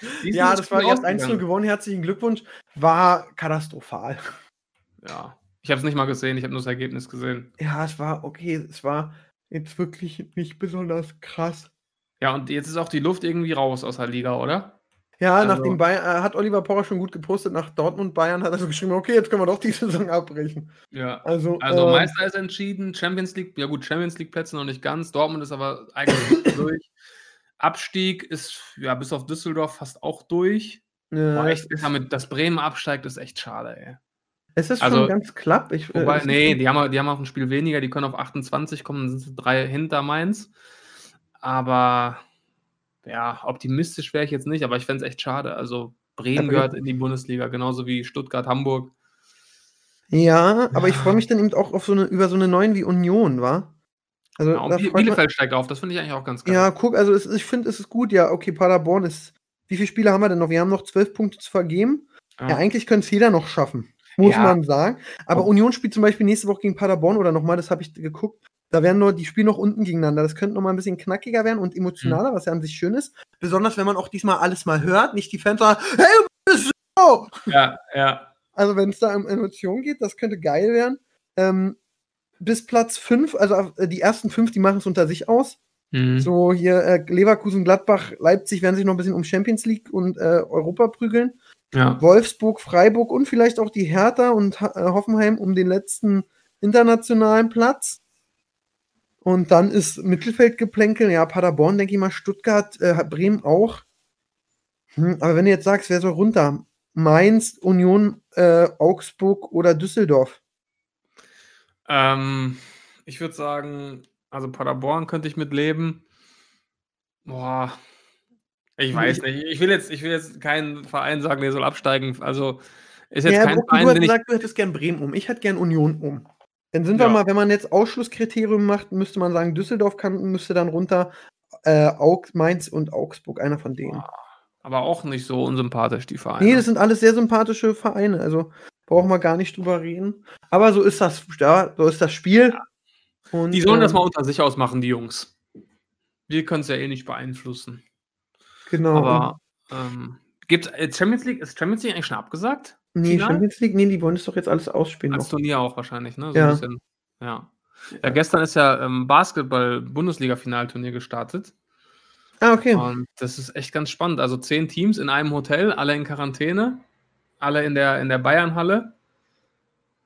Speaker 2: Ja, das war erst 1-0
Speaker 3: ausgegangen?
Speaker 2: gewonnen. Herzlichen Glückwunsch. War katastrophal.
Speaker 3: Ja, ich habe es nicht mal gesehen. Ich habe nur das Ergebnis gesehen.
Speaker 2: Ja, es war okay. Es war jetzt wirklich nicht besonders krass.
Speaker 3: Ja, und jetzt ist auch die Luft irgendwie raus aus der Liga, oder?
Speaker 2: Ja,
Speaker 3: Also-
Speaker 2: nachdem Bayern, äh, hat Oliver Pocher schon gut gepostet nach Dortmund Bayern, hat er so geschrieben, okay, jetzt können wir doch die Saison abbrechen.
Speaker 3: Ja.
Speaker 2: Also,
Speaker 3: Also
Speaker 2: äh,
Speaker 3: Meister ist entschieden, Champions League, ja gut, Champions League Plätze noch nicht ganz, Dortmund ist aber eigentlich durch. Abstieg ist ja bis auf Düsseldorf fast auch durch. Boah, echt, damit, dass Bremen absteigt, ist echt schade, ey.
Speaker 2: Es ist
Speaker 3: also-
Speaker 2: schon ganz klapp. Ich, äh,
Speaker 3: Wobei, nee, die haben, die haben auch ein Spiel weniger, die können auf 28 kommen, dann sind sie drei hinter Mainz. Aber ja, optimistisch wäre ich jetzt nicht, aber ich fände es echt schade. Also Bremen gehört in die Bundesliga, genauso wie Stuttgart, Hamburg.
Speaker 2: Ja, aber ich
Speaker 3: Ja.
Speaker 2: freue mich dann eben auch auf so eine, über so eine neuen wie Union, war. Also,
Speaker 3: Ja, und
Speaker 2: da
Speaker 3: Biel-
Speaker 2: freut man-
Speaker 3: Bielefeld steigt auf, das finde ich eigentlich auch ganz geil.
Speaker 2: Ja, guck, also es, ich finde, es ist gut, ja, okay, Paderborn ist. Wie viele Spiele haben wir denn noch? Wir haben noch zwölf Punkte zu vergeben. Ja, eigentlich könnte es jeder noch schaffen, muss
Speaker 3: Ja.
Speaker 2: man sagen. Aber
Speaker 3: Ob-
Speaker 2: Union spielt zum Beispiel nächste Woche gegen Paderborn oder nochmal, das habe ich geguckt. Da werden nur, die spielen noch unten gegeneinander. Das könnte nochmal ein bisschen knackiger werden und
Speaker 3: Mhm.
Speaker 2: emotionaler, was ja an sich schön ist. Besonders wenn man auch diesmal alles mal hört, nicht die Fans sagen, hey, du bist so!
Speaker 3: ja, ja.
Speaker 2: Also wenn es da um Emotionen geht, das könnte geil werden. Ähm, bis Platz 5, also äh, die ersten fünf, die machen es unter sich aus.
Speaker 3: Mhm.
Speaker 2: So hier äh, Leverkusen, Gladbach, Leipzig werden sich noch ein bisschen um Champions League und äh, Europa prügeln.
Speaker 3: Ja.
Speaker 2: Wolfsburg, Freiburg und vielleicht auch die Hertha und äh, Hoffenheim um den letzten internationalen Platz. Und dann ist Mittelfeldgeplänkel, ja, Paderborn, denke ich mal, Stuttgart, äh, Bremen auch. Hm, aber wenn du jetzt sagst, wer soll runter? Mainz, Union, äh, Augsburg oder Düsseldorf?
Speaker 3: Ähm, ich würde sagen, also Paderborn könnte ich mitleben. Boah, ich weiß nicht. Ich will jetzt, ich will jetzt keinen Verein sagen, der soll absteigen. Also ist jetzt
Speaker 2: Ja,
Speaker 3: kein Verein,
Speaker 2: du hast gesagt, du hättest gern Bremen um. Ich hätte gern Union um. Dann sind wir
Speaker 3: Ja.
Speaker 2: mal, wenn man jetzt Ausschlusskriterium macht, müsste man sagen, Düsseldorf kann, müsste dann runter, äh, Aug, Mainz und Augsburg, einer von denen.
Speaker 3: Aber auch nicht so unsympathisch, die Vereine.
Speaker 2: Nee, das sind alles sehr sympathische Vereine, also brauchen wir gar nicht drüber reden. Aber so ist das, ja, so ist das Spiel. Und,
Speaker 3: die sollen das
Speaker 2: ähm,
Speaker 3: mal unter sich ausmachen, die Jungs. Wir können es ja eh nicht beeinflussen.
Speaker 2: Genau.
Speaker 3: Aber ähm, gibt's äh, Champions League, ist Champions League eigentlich schon abgesagt?
Speaker 2: nee,
Speaker 3: Final?
Speaker 2: Champions League, nee, die wollen das doch jetzt alles ausspielen.
Speaker 3: Als. Turnier auch wahrscheinlich, ne?
Speaker 2: Ja.
Speaker 3: ein bisschen, ja. ja. Gestern ist ja ähm, Basketball-Bundesliga-Finalturnier gestartet.
Speaker 2: Ah, okay.
Speaker 3: Und das ist echt ganz spannend. Also zehn Teams in einem Hotel, alle in Quarantäne, alle in der, in der Bayernhalle.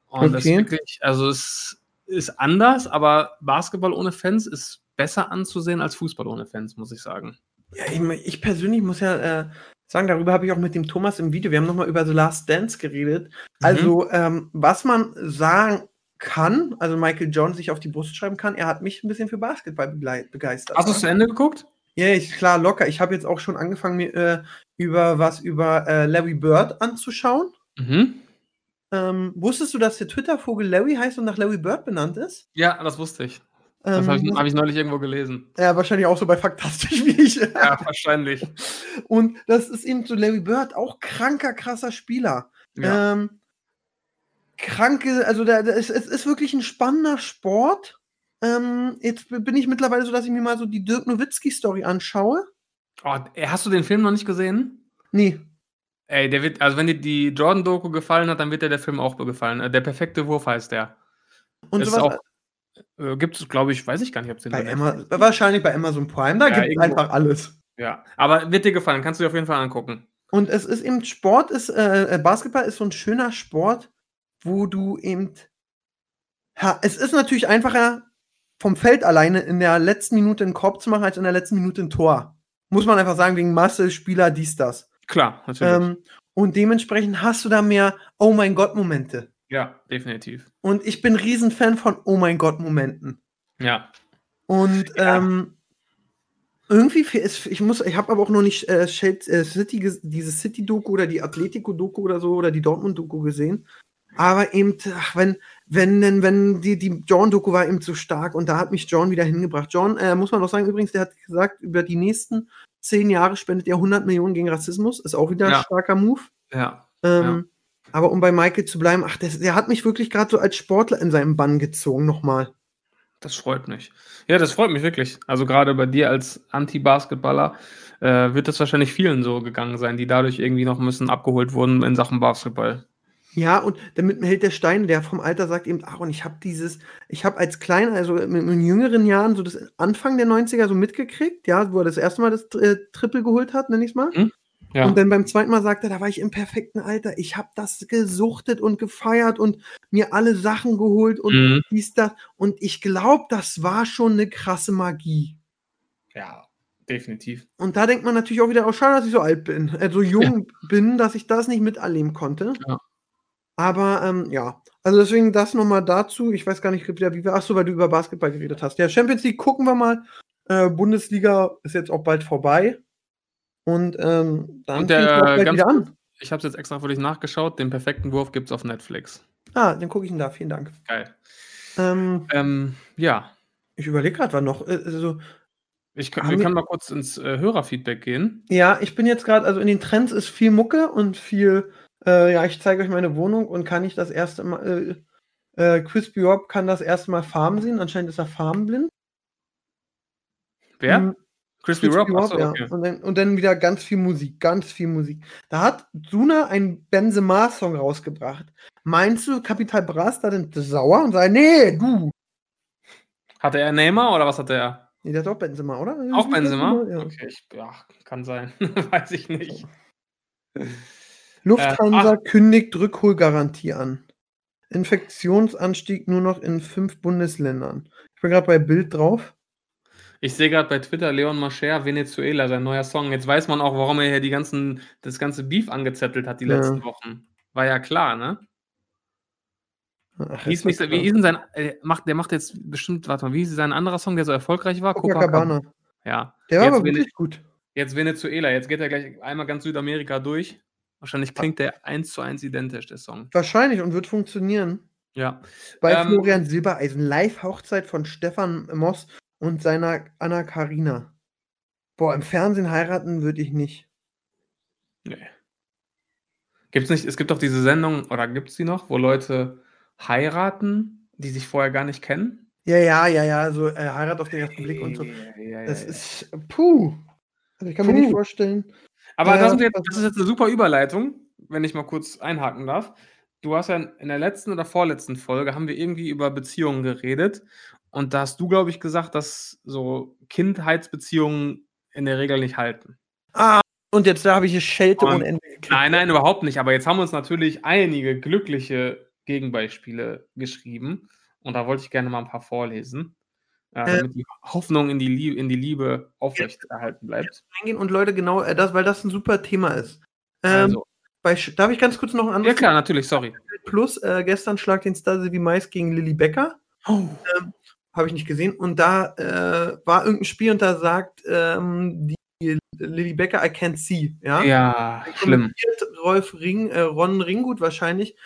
Speaker 3: Und das ist
Speaker 2: Okay.
Speaker 3: wirklich, also es ist anders, aber Basketball ohne Fans ist besser anzusehen als Fußball ohne Fans, muss ich sagen.
Speaker 2: Ja, ich, ich persönlich muss ja äh, sagen, darüber habe ich auch mit dem Thomas im Video, wir haben nochmal über The Last Dance geredet.
Speaker 3: Mhm.
Speaker 2: Also, ähm, was man sagen kann, also Michael John sich auf die Brust schreiben kann, er hat mich ein bisschen für Basketball begeistert.
Speaker 3: Hast du es zu Ende geguckt?
Speaker 2: Ja, ich, klar, locker. Ich habe jetzt auch schon angefangen, mir äh, über was über äh, Larry Bird anzuschauen.
Speaker 3: Mhm.
Speaker 2: Ähm, wusstest du, dass der Twitter-Vogel Larry heißt und nach Larry Bird benannt ist?
Speaker 3: Ja, das wusste ich. Das
Speaker 2: Ähm,
Speaker 3: habe ich, hab ich neulich irgendwo gelesen.
Speaker 2: ja, wahrscheinlich auch so bei Faktastisch wie ich.
Speaker 3: Ja, wahrscheinlich.
Speaker 2: Und das ist eben so Larry Bird, auch kranker, krasser Spieler.
Speaker 3: Ja.
Speaker 2: Ähm, kranke, also da, da ist, es ist wirklich ein spannender Sport. Ähm, jetzt bin ich mittlerweile so, dass ich mir mal so die Dirk Nowitzki-Story anschaue.
Speaker 3: Oh, ey, hast du den Film noch nicht gesehen?
Speaker 2: Nee.
Speaker 3: Ey, der wird, also wenn dir die Jordan-Doku gefallen hat, dann wird dir der Film auch gefallen. Äh, Der perfekte Wurf heißt der.
Speaker 2: Und
Speaker 3: ist
Speaker 2: sowas
Speaker 3: auch, äh, gibt es, glaube ich, weiß ich gar nicht, ob es den
Speaker 2: bei
Speaker 3: bei
Speaker 2: Ama
Speaker 3: Netflix-
Speaker 2: wahrscheinlich bei Amazon Prime, da
Speaker 3: Ja,
Speaker 2: gibt es einfach alles.
Speaker 3: Ja, aber wird dir gefallen, kannst du dir auf jeden Fall angucken.
Speaker 2: Und es ist eben Sport, ist, äh, äh, Basketball ist so ein schöner Sport, wo du eben. Ha, es ist natürlich einfacher, vom Feld alleine in der letzten Minute einen Korb zu machen, als in der letzten Minute ein Tor. Muss man einfach sagen, wegen Masse, Spieler, dies, das.
Speaker 3: Klar, natürlich.
Speaker 2: Ähm, und dementsprechend hast du da mehr Oh mein Gott-Momente.
Speaker 3: Ja, definitiv.
Speaker 2: Und ich bin Riesenfan von Oh mein Gott-Momenten.
Speaker 3: Ja.
Speaker 2: Und
Speaker 3: Ja.
Speaker 2: ähm, irgendwie, es- ich muss, ich habe aber auch noch nicht äh, äh, City, diese City-Doku oder die Atletico-Doku oder so oder die Dortmund-Doku gesehen. Aber eben, ach, wenn, wenn, denn, wenn die, die John-Doku war eben so stark und da hat mich John wieder hingebracht. John, äh, muss man doch sagen, übrigens, der hat gesagt, über die nächsten zehn Jahre spendet er 100 Millionen gegen Rassismus. Ist auch wieder ein
Speaker 3: Ja.
Speaker 2: starker Move.
Speaker 3: Ja.
Speaker 2: Ähm, Aber um bei Michael zu bleiben, ach, der, der hat mich wirklich gerade so als Sportler in seinem Bann gezogen, nochmal.
Speaker 3: Das freut mich. Ja, das freut mich wirklich. Also gerade bei dir als Anti-Basketballer äh, wird das wahrscheinlich vielen so gegangen sein, die dadurch irgendwie noch ein bisschen abgeholt wurden in Sachen Basketball.
Speaker 2: Ja, und damit hält der Stein, der vom Alter sagt eben, ach, und ich habe dieses, ich habe als Kleiner, also in, in jüngeren Jahren, so das Anfang der 90er so mitgekriegt, ja, wo er das erste Mal das äh, Triple geholt hat, nenne ich mal.
Speaker 3: Ja.
Speaker 2: Und dann beim zweiten Mal sagt er, da war ich im perfekten Alter. Ich habe das gesuchtet und gefeiert und mir alle Sachen geholt und
Speaker 3: Mhm.
Speaker 2: dies, das. Und ich glaube, das war schon eine krasse Magie.
Speaker 3: ja, definitiv.
Speaker 2: Und da denkt man natürlich auch wieder, oh, schade, dass ich so alt bin, äh, so jung bin, dass ich das nicht miterleben konnte.
Speaker 3: Ja.
Speaker 2: Aber ähm, ja, also deswegen das nochmal dazu. Ich weiß gar nicht, wieder, wie wir, ach so, weil du über Basketball geredet hast. Ja, Champions League gucken wir mal. Äh, Bundesliga ist jetzt auch bald vorbei. Und ähm, dann
Speaker 3: Und der, ganz
Speaker 2: wieder an.
Speaker 3: Ich habe es jetzt extra für dich nachgeschaut. Den perfekten Wurf gibt es auf Netflix.
Speaker 2: Ah, dann gucke ich ihn da. Vielen Dank.
Speaker 3: Geil.
Speaker 2: Ähm,
Speaker 3: Ähm, ja,
Speaker 2: ich überlege gerade, wann noch. Äh, also,
Speaker 3: ich kann, wir können mal kurz ins äh, Hörerfeedback gehen.
Speaker 2: Ja, ich bin jetzt gerade, also in den Trends ist viel Mucke und viel, äh, ja, ich zeige euch meine Wohnung und kann ich das erste Mal, äh, äh, Crispy Rob kann das erste Mal Farben sehen, anscheinend ist er farbenblind.
Speaker 3: Wer?
Speaker 2: Mhm,
Speaker 3: Crispy Rob? Achso,
Speaker 2: ja.
Speaker 3: okay.
Speaker 2: und, dann, und dann wieder ganz viel Musik, ganz viel Musik. Da hat Suna einen Benzema-Song rausgebracht. Meinst du, Capital Bras da denn sauer und sagt, nee, du.
Speaker 3: Hatte er Neymar oder was hatte er?
Speaker 2: Nee, der hat auch Benzema, oder?
Speaker 3: Auch Benzema?
Speaker 2: Ja.
Speaker 3: Okay, ich, ja, kann sein. Weiß ich nicht.
Speaker 2: Lufthansa
Speaker 3: Äh,
Speaker 2: kündigt Rückholgarantie an. Infektionsanstieg nur noch in fünf Bundesländern. Ich bin gerade bei Bild drauf.
Speaker 3: Ich sehe gerade bei Twitter Leon Mascher, Venezuela, sein neuer Song. Jetzt weiß man auch, warum er hier die ganzen, das ganze Beef angezettelt hat die
Speaker 2: Ja.
Speaker 3: letzten Wochen. War ja klar, ne?
Speaker 2: Ach,
Speaker 3: Wie ist, nicht, wie ist denn sein, äh, macht, der macht jetzt bestimmt, warte mal, wie ist sein anderer Song, der so erfolgreich war?
Speaker 2: Copacabana.
Speaker 3: Ja.
Speaker 2: Der war
Speaker 3: Jetzt
Speaker 2: aber wirklich gut.
Speaker 3: Jetzt Venezuela, jetzt geht er gleich einmal ganz Südamerika durch. Wahrscheinlich klingt der eins zu eins identisch, der Song.
Speaker 2: Wahrscheinlich und wird funktionieren.
Speaker 3: Ja.
Speaker 2: Bei
Speaker 3: Ähm,
Speaker 2: Florian Silbereisen, Live-Hochzeit von Stefan Moss und seiner Anna Karina. Boah, im Fernsehen heiraten würde ich nicht.
Speaker 3: Nee. Gibt's nicht, es gibt doch diese Sendung, oder gibt's die noch, wo Leute heiraten, die sich vorher gar nicht kennen?
Speaker 2: Ja, ja, ja, ja, so äh, Heirat auf den ersten Blick und so.
Speaker 3: Ja, ja,
Speaker 2: Das
Speaker 3: ja.
Speaker 2: ist, puh. Also ich kann mir
Speaker 3: Puh.
Speaker 2: nicht vorstellen.
Speaker 3: Aber das, jetzt, das ist jetzt eine super Überleitung, wenn ich mal kurz einhaken darf. Du hast ja in der letzten oder vorletzten Folge haben wir irgendwie über Beziehungen geredet. Und da hast du, glaube ich, gesagt, dass so Kindheitsbeziehungen in der Regel nicht halten.
Speaker 2: Und jetzt da habe ich hier Schelte
Speaker 3: Und-
Speaker 2: ohne Ende gekriegt.
Speaker 3: Nein, nein, überhaupt nicht. Aber jetzt haben uns natürlich einige glückliche Gegenbeispiele geschrieben. Und da wollte ich gerne mal ein paar vorlesen, äh,
Speaker 2: Äh.
Speaker 3: damit die Hoffnung in die, Liebe, in die Liebe aufrechterhalten bleibt.
Speaker 2: Eingehen und Leute genau, äh, das, weil das ein super Thema ist. Ähm,
Speaker 3: Also,
Speaker 2: bei, darf ich ganz kurz noch ein
Speaker 3: ja
Speaker 2: anderes
Speaker 3: klar, natürlich, sorry.
Speaker 2: Plus, äh, gestern schlag den Stasi wie Mais gegen Lilly Becker.
Speaker 3: Oh.
Speaker 2: Habe ich nicht gesehen. Und da äh, war irgendein Spiel und da sagt ähm, die Lilly Becker, I can't see. Ja,
Speaker 3: Ja, schlimm.
Speaker 2: Rolf Ring, äh, Ron Ringgut wahrscheinlich.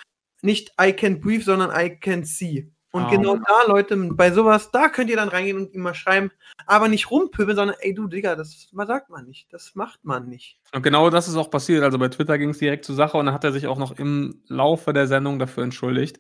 Speaker 2: Nicht I can't breathe, sondern I can't see. Und
Speaker 3: Oh.
Speaker 2: genau da, Leute, bei sowas, da könnt ihr dann reingehen und ihm mal schreiben, aber nicht rumpöbeln, sondern ey du, Digga, das sagt man nicht. Das macht man nicht.
Speaker 3: Und genau das ist auch passiert. Also bei Twitter ging es direkt zur Sache und dann hat er sich auch noch im Laufe der Sendung dafür entschuldigt.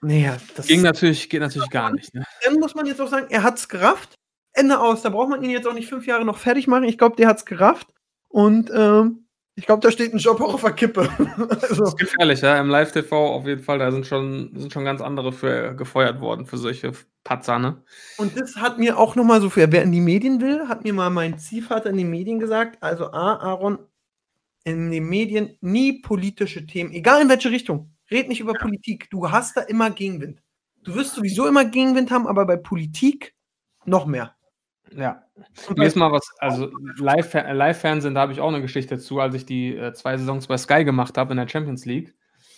Speaker 2: Naja, das
Speaker 3: Ging natürlich, geht natürlich gar nicht. Ne?
Speaker 2: dann muss man jetzt auch sagen, er hat's gerafft. Ende aus. Da braucht man ihn jetzt auch nicht fünf Jahre noch fertig machen. Ich glaube, der hat's gerafft. Und ähm, ich glaube, da steht ein Job auch auf der Kippe.
Speaker 3: Das
Speaker 2: also,
Speaker 3: ist gefährlich, ja. Im Live-TV auf jeden Fall, da sind schon, sind schon ganz andere für gefeuert worden für solche Patzer, ne?
Speaker 2: und das hat mir auch nochmal so für, wer in die Medien will, hat mir mal mein Ziehvater in den Medien gesagt. Also, A, Aaron, in den Medien nie politische Themen, egal in welche Richtung. Red nicht über Politik. Du hast da immer Gegenwind. Du wirst sowieso immer Gegenwind haben, aber bei Politik noch mehr.
Speaker 3: Ja. Mir ist mal was, also Live- Live-Fernsehen, da habe ich auch eine Geschichte zu, als ich die äh, zwei Saisons bei Sky gemacht habe in der Champions League.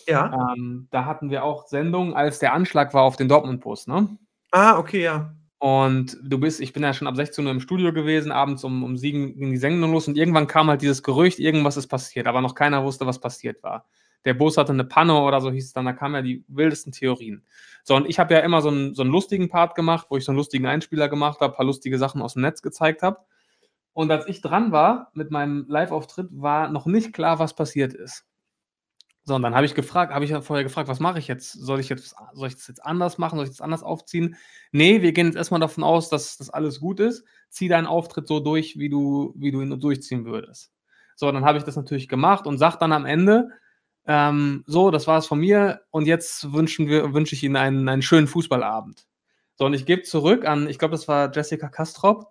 Speaker 2: ja.
Speaker 3: Ähm, da hatten wir auch Sendungen, als der Anschlag war auf den Dortmund-Bus, ne?
Speaker 2: Ah, okay, ja.
Speaker 3: Und du bist, ich bin ja schon ab 16 Uhr im Studio gewesen, abends um, um 7 ging die Sendung los und irgendwann kam halt dieses Gerücht, irgendwas ist passiert, aber noch keiner wusste, was passiert war. Der Bus hatte eine Panne oder so hieß es dann, da kamen ja die wildesten Theorien. So, und ich habe ja immer so einen, so einen lustigen Part gemacht, wo ich so einen lustigen Einspieler gemacht habe, paar lustige Sachen aus dem Netz gezeigt habe. Und als ich dran war mit meinem Live-Auftritt, war noch nicht klar, was passiert ist. So, und dann habe ich gefragt, habe ich ja vorher gefragt, was mache ich jetzt? Soll ich jetzt, soll ich das jetzt anders machen? Soll ich das anders aufziehen? Nee, wir gehen jetzt erstmal davon aus, dass das alles gut ist. Zieh deinen Auftritt so durch, wie du, wie du ihn durchziehen würdest. So, dann habe ich das natürlich gemacht und sag dann am Ende, ähm, so, das war es von mir und jetzt wünschen wir, wünsche ich Ihnen einen, einen schönen Fußballabend. So, und ich gebe zurück an, ich glaube, das war Jessica Kastrop,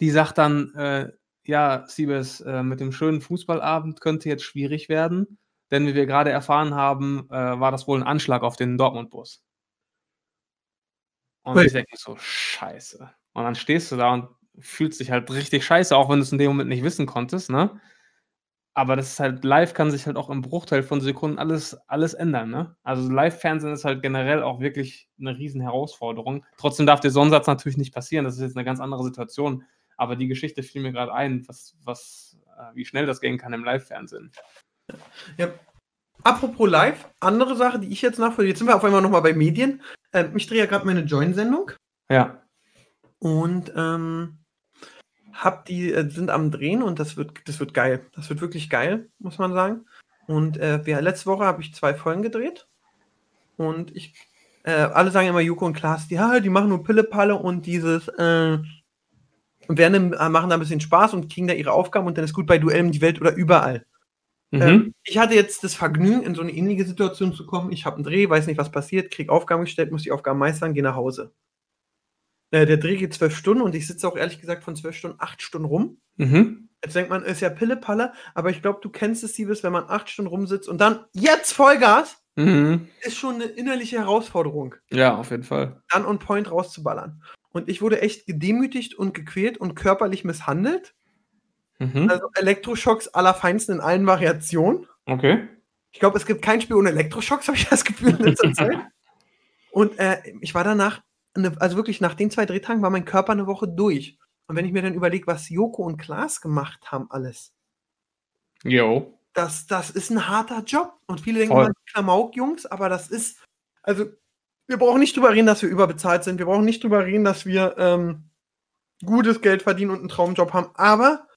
Speaker 3: die sagt dann, äh, ja, Siebes, äh, mit dem schönen Fußballabend könnte jetzt schwierig werden, denn wie wir gerade erfahren haben, äh, war das wohl ein Anschlag auf den Dortmund-Bus. Und
Speaker 2: Ui.
Speaker 3: ich denke so, scheiße. Und dann stehst du da und fühlst dich halt richtig scheiße, auch wenn du es in dem Moment nicht wissen konntest, ne? Aber das ist halt, live kann sich halt auch im Bruchteil von Sekunden alles, alles ändern, ne? Also Live-Fernsehen ist halt generell auch wirklich eine riesen Herausforderung. Trotzdem darf dir so ein Satz natürlich nicht passieren, das ist jetzt eine ganz andere Situation. Aber die Geschichte fiel mir gerade ein, was, was, äh, wie schnell das gehen kann im Live-Fernsehen.
Speaker 2: Ja. Apropos live, andere Sache, die ich jetzt nachvollziehe. Jetzt sind wir auf einmal nochmal bei Medien. Ähm, ich drehe ja gerade meine Join-Sendung
Speaker 3: Ja.
Speaker 2: und ähm, hab die, äh, sind am Drehen und das wird, das wird geil. Das wird wirklich geil, muss man sagen. Und äh, wir, letzte Woche habe ich zwei Folgen gedreht. Und ich, äh, alle sagen immer, Joko und Klaas, die, ja, die machen nur Pille-Palle und dieses, äh, und werden, äh, machen da ein bisschen Spaß und kriegen da ihre Aufgaben und dann ist gut bei Duellen die Welt oder überall.
Speaker 3: Mhm.
Speaker 2: Ähm, ich hatte jetzt das Vergnügen, in so eine ähnliche Situation zu kommen. Ich habe einen Dreh, weiß nicht, was passiert, krieg Aufgaben gestellt, muss die Aufgaben meistern, gehe nach Hause. Äh, der Dreh geht zwölf Stunden und ich sitze auch ehrlich gesagt von zwölf Stunden acht Stunden rum.
Speaker 3: Mhm.
Speaker 2: Jetzt denkt man, ist ja Pille-Palle, aber ich glaube, du kennst es, Siebes, wenn man acht Stunden rumsitzt und dann jetzt Vollgas,
Speaker 3: Mhm.
Speaker 2: ist schon eine innerliche Herausforderung,
Speaker 3: Ja, auf jeden Fall.
Speaker 2: dann on point rauszuballern. Und ich wurde echt gedemütigt und gequält und körperlich misshandelt.
Speaker 3: Mhm.
Speaker 2: Also Elektroschocks allerfeinsten in allen Variationen.
Speaker 3: Okay.
Speaker 2: Ich glaube, es gibt kein Spiel ohne Elektroschocks, habe ich das Gefühl in letzter Zeit. Und äh, ich war danach, eine, also wirklich nach den zwei Drehtagen war mein Körper eine Woche durch. Und wenn ich mir dann überlege, was Joko und Klaas gemacht haben, alles,
Speaker 3: Jo.
Speaker 2: das, das ist ein harter Job. Und viele denken
Speaker 3: Voll.
Speaker 2: immer, die Klamauk-Jungs, aber das ist, also wir brauchen nicht drüber reden, dass wir überbezahlt sind. Wir brauchen nicht drüber reden, dass wir ähm, gutes Geld verdienen und einen Traumjob haben. Aber,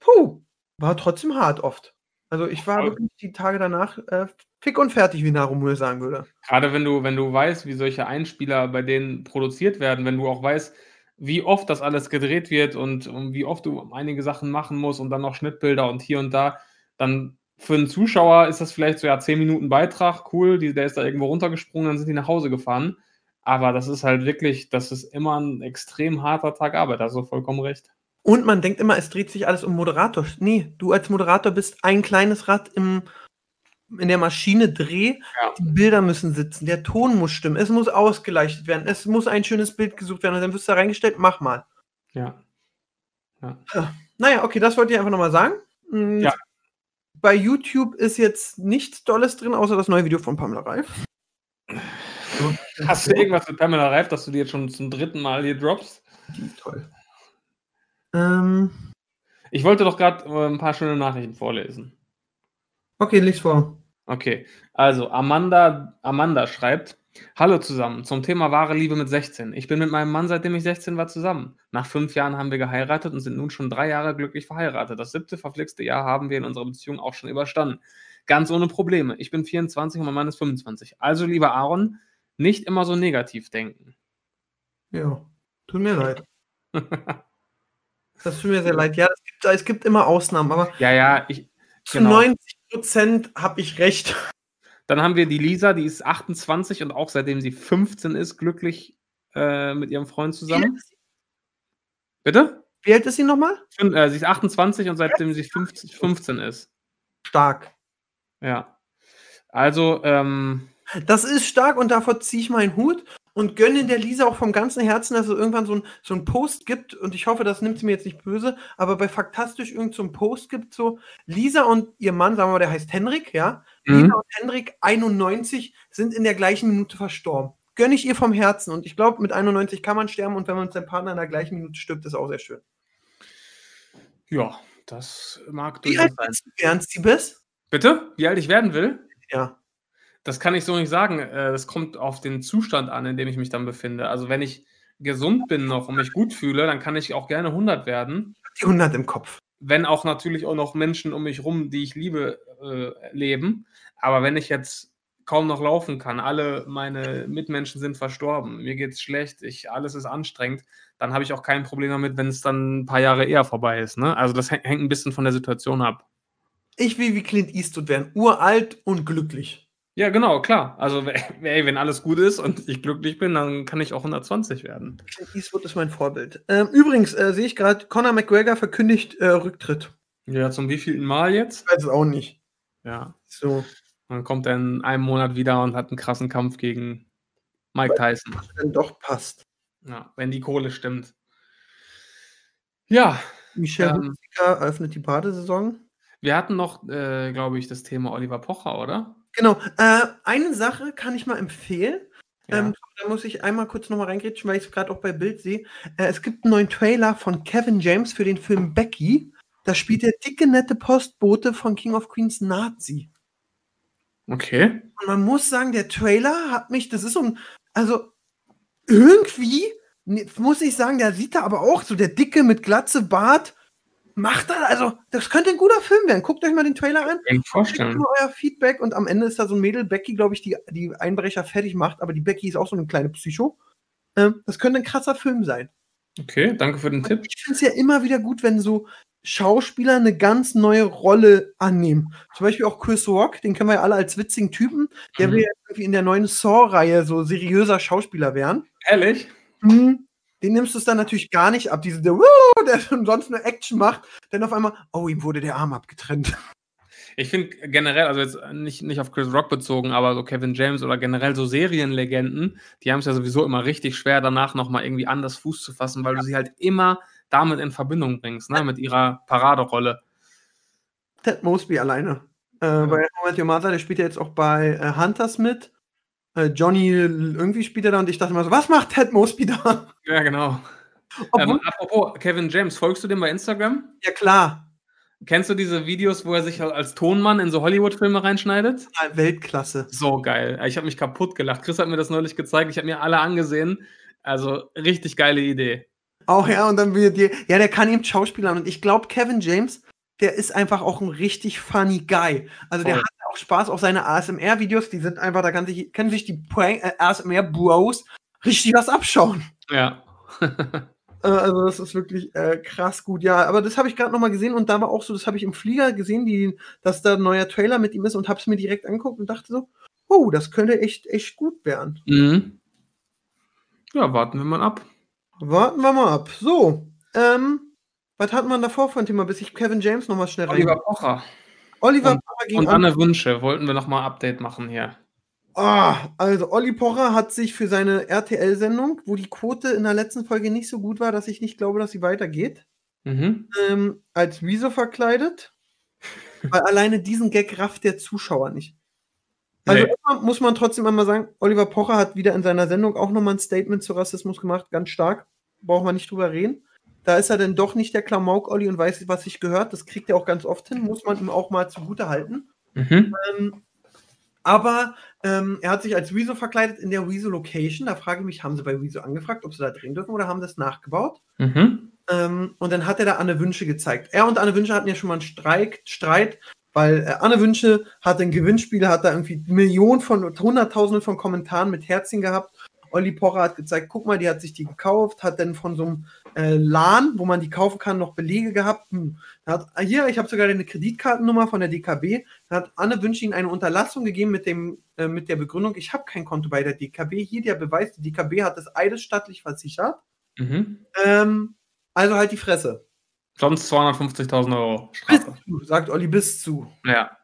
Speaker 2: puh, war trotzdem hart oft. Also ich war
Speaker 3: Voll.
Speaker 2: wirklich die Tage danach äh, fick und fertig, wie Narumul sagen würde.
Speaker 3: Gerade wenn du, wenn du weißt, wie solche Einspieler bei denen produziert werden, wenn du auch weißt, wie oft das alles gedreht wird und, und wie oft du einige Sachen machen musst und dann noch Schnittbilder und hier und da, dann für einen Zuschauer ist das vielleicht so ja 10 Minuten Beitrag, cool, die, der ist da irgendwo runtergesprungen, dann sind die nach Hause gefahren. Aber das ist halt wirklich, das ist immer ein extrem harter Tag Arbeit, also vollkommen recht.
Speaker 2: Und man denkt immer, es dreht sich alles um Moderator. Nee, du als Moderator bist ein kleines Rad im, in der Maschine Dreh.
Speaker 3: Ja.
Speaker 2: Die Bilder müssen sitzen, der Ton muss stimmen, es muss ausgeleuchtet werden, es muss ein schönes Bild gesucht werden und dann wirst du da reingestellt, mach mal.
Speaker 3: Ja.
Speaker 2: Naja, okay, das wollte ich einfach nochmal sagen. Mm,
Speaker 3: Ja.
Speaker 2: Bei YouTube ist jetzt nichts Dolles drin, außer das neue Video von Pamela Reif.
Speaker 3: Hast du irgendwas mit Pamela Reif, dass du die jetzt schon zum dritten Mal hier droppst?
Speaker 2: Die ist toll. Ähm,
Speaker 3: Ich wollte doch gerade äh, ein paar schöne Nachrichten vorlesen.
Speaker 2: okay, lies vor.
Speaker 3: Okay, also Amanda, Amanda schreibt: Hallo zusammen, zum Thema wahre Liebe mit 16. Ich bin mit meinem Mann, seitdem ich 16 war, zusammen. Nach fünf Jahren haben wir geheiratet und sind nun schon drei Jahre glücklich verheiratet. Das siebte verflixte Jahr haben wir in unserer Beziehung auch schon überstanden. Ganz ohne Probleme. Ich bin 24 und mein Mann ist 25. Also, lieber Aaron, nicht immer so negativ denken.
Speaker 2: Ja, tut mir leid. Das tut mir sehr leid. Ja, es gibt, es gibt immer Ausnahmen, aber
Speaker 3: ja, ja, ich.
Speaker 2: zu
Speaker 3: Genau.
Speaker 2: 90 Prozent habe ich recht.
Speaker 3: Dann haben wir die Lisa, die ist 28 und auch seitdem sie 15 ist, glücklich äh, mit ihrem Freund zusammen. Bitte?
Speaker 2: Wie alt ist sie nochmal?
Speaker 3: Äh, sie ist 28 und seitdem sie 50, 15 ist.
Speaker 2: Stark.
Speaker 3: Ja. Also, ähm,
Speaker 2: Das ist stark und davor ziehe ich meinen Hut und gönne der Lisa auch vom ganzen Herzen, dass es irgendwann so ein, so ein Post gibt und ich hoffe, das nimmt sie mir jetzt nicht böse, aber bei Faktastisch irgend so ein Post gibt, so Lisa und ihr Mann, sagen wir mal, der heißt Henrik, ja,
Speaker 3: Mhm.
Speaker 2: Lisa und Henrik, 91, sind in der gleichen Minute verstorben. Gönne ich ihr vom Herzen und ich glaube, mit 91 kann man sterben und wenn man mit seinem Partner in der gleichen Minute stirbt, ist auch sehr schön.
Speaker 3: ja, das mag
Speaker 2: Wie
Speaker 3: durchaus
Speaker 2: alt
Speaker 3: sein.
Speaker 2: bist du, Ernst, Siebes?
Speaker 3: Bitte? Wie alt ich werden will?
Speaker 2: Ja.
Speaker 3: Das kann ich so nicht sagen. Äh, Das kommt auf den Zustand an, in dem ich mich dann befinde. Also, wenn ich gesund bin noch und mich gut fühle, dann kann ich auch gerne 100 werden.
Speaker 2: Die 100 im Kopf.
Speaker 3: wenn auch natürlich auch noch Menschen um mich rum, die ich liebe, äh, leben. Aber wenn ich jetzt kaum noch laufen kann, alle meine Mitmenschen sind verstorben, mir geht's schlecht, ich, alles ist anstrengend, dann habe ich auch kein Problem damit, wenn es dann ein paar Jahre eher vorbei ist. Ne? Also das hängt hängt ein bisschen von der Situation ab.
Speaker 2: Ich will wie Clint Eastwood werden, uralt und glücklich.
Speaker 3: Ja, genau, klar. Also ey, wenn alles gut ist und ich glücklich bin, dann kann ich auch 120 werden.
Speaker 2: Clint Eastwood ist mein Vorbild. Ähm, übrigens äh, sehe ich gerade, Conor McGregor verkündigt äh, Rücktritt.
Speaker 3: Ja, zum wievielten Mal jetzt?
Speaker 2: Ich weiß es auch nicht.
Speaker 3: Ja.
Speaker 2: So,
Speaker 3: Dann kommt er in einem Monat wieder und hat einen krassen Kampf gegen Mike Tyson.
Speaker 2: wenn doch passt.
Speaker 3: Ja, wenn die Kohle stimmt. Ja,
Speaker 2: Michel
Speaker 3: Ähm.
Speaker 2: Hunziker eröffnet die Badesaison.
Speaker 3: wir hatten noch, äh, glaube ich, das Thema Oliver Pocher, oder?
Speaker 2: Genau. Äh, eine Sache kann ich mal empfehlen.
Speaker 3: Ja.
Speaker 2: Ähm, da muss ich einmal kurz nochmal reingrätschen, weil ich es gerade auch bei Bild sehe. Äh, es gibt einen neuen Trailer von Kevin James für den Film Becky. Da spielt der dicke, nette Postbote von King of Queens Nazi.
Speaker 3: okay.
Speaker 2: Und man muss sagen, der Trailer hat mich, das ist so ein, also irgendwie, muss ich sagen, der sieht da aber auch so, der Dicke mit Glatze, Bart, macht da, also das könnte ein guter Film werden. Guckt euch mal den Trailer an.
Speaker 3: Kann ich mir
Speaker 2: Schickt
Speaker 3: vorstellen.
Speaker 2: mir euer Feedback und am Ende ist da so ein Mädel, Becky, glaube ich, die die Einbrecher fertig macht, aber die Becky ist auch so eine kleine Psycho. Ähm, das könnte ein krasser Film sein.
Speaker 3: Okay, danke für den Tipp.
Speaker 2: Ich finde es ja immer wieder gut, wenn so Schauspieler eine ganz neue Rolle annehmen. Zum Beispiel auch Chris Rock, den kennen wir ja alle als witzigen Typen. Der
Speaker 3: Mhm.
Speaker 2: will ja irgendwie in der neuen Saw-Reihe so seriöser Schauspieler werden.
Speaker 3: Ehrlich?
Speaker 2: Mhm. Den nimmst du es dann natürlich gar nicht ab, diese, der, der sonst nur Action macht. Denn auf einmal, oh, ihm wurde der Arm abgetrennt.
Speaker 3: Ich finde generell, also jetzt nicht, nicht auf Chris Rock bezogen, aber so Kevin James oder generell so Serienlegenden, die haben es ja sowieso immer richtig schwer, danach nochmal irgendwie anders Fuß zu fassen, weil du sie halt immer damit in Verbindung bringst, ne? mit ihrer Paraderolle.
Speaker 2: Ted Mosby alleine. Äh, ja. Bei Matthew Martha, der spielt ja jetzt auch bei äh, Hunters mit. Äh, Johnny irgendwie spielt er da und ich dachte immer so, was macht Ted Mosby da?
Speaker 3: Ja, genau. Ähm, apropos Kevin James, folgst du dem bei Instagram?
Speaker 2: Ja, klar.
Speaker 3: Kennst du diese Videos, wo er sich als Tonmann in so Hollywood-Filme reinschneidet?
Speaker 2: Weltklasse.
Speaker 3: So geil. Ich habe mich kaputt gelacht. Chris hat mir das neulich gezeigt. Ich habe mir alle angesehen. Also richtig geile Idee.
Speaker 2: Auch ja, und dann wird dir, ja, der kann eben Schauspielern. Und ich glaube, Kevin James, der ist einfach auch ein richtig funny Guy. Also Voll. der hat auch Spaß auf seine ASMR-Videos. Die sind einfach, da kann sich, können sich die äh, ASMR-Bros richtig was abschauen.
Speaker 3: Ja.
Speaker 2: Äh, also das ist wirklich äh, krass gut. Ja, aber das habe ich gerade noch mal gesehen und da war auch so, das habe ich im Flieger gesehen, die, dass da ein neuer Trailer mit ihm ist und habe es mir direkt angeguckt und dachte so, oh, das könnte echt, echt gut werden.
Speaker 3: Mhm. Ja, warten wir mal ab.
Speaker 2: Warten wir mal ab. So, ähm, was hat man davor für ein Thema, bis ich Kevin James noch mal schnell
Speaker 3: rein. Oliver Pocher.
Speaker 2: Oliver
Speaker 3: und, Pocher ging Und Anne Wünsche wollten wir noch mal Update machen hier.
Speaker 2: Ah, also Olli Pocher hat sich für seine RTL-Sendung, wo die Quote in der letzten Folge nicht so gut war, dass ich nicht glaube, dass sie weitergeht, mhm. ähm, als Wieso verkleidet. weil alleine diesen Gag rafft der Zuschauer nicht. Also nee. muss man trotzdem einmal sagen, Oliver Pocher hat wieder in seiner Sendung auch nochmal ein Statement zu Rassismus gemacht, ganz stark. Braucht man nicht drüber reden. Da ist er denn doch nicht der Klamauk-Olli und weiß, was sich gehört. Das kriegt er auch ganz oft hin, muss man ihm auch mal zugute halten. Mhm. Ähm, aber ähm, er hat sich als Rezo verkleidet in der Rezo Location. Da frage ich mich, haben sie bei Rezo angefragt, ob sie da drehen dürfen oder haben das nachgebaut? Mhm. Ähm, und dann hat er da Anne Wünsche gezeigt. Er und Anne Wünsche hatten ja schon mal einen Streik, Streit, weil äh, Anne Wünsche hat ein Gewinnspiel, hat da irgendwie Millionen von, Hunderttausende von Kommentaren mit Herzchen gehabt. Olli Pocher hat gezeigt, guck mal, die hat sich die gekauft, hat dann von so einem äh, LAN, wo man die kaufen kann, noch Belege gehabt. Hm. Hat, hier, ich habe sogar eine Kreditkartennummer von der DKB. Da hat Anne Wünsch Ihnen eine Unterlassung gegeben mit, dem, äh, mit der Begründung, ich habe kein Konto bei der DKB. Hier der Beweis, die DKB hat das eidesstattlich versichert. Mhm. Ähm, also halt die Fresse.
Speaker 3: Sonst 250.000 Euro Strafe.
Speaker 2: Bis zu, sagt Olli, bis zu.
Speaker 3: Ja.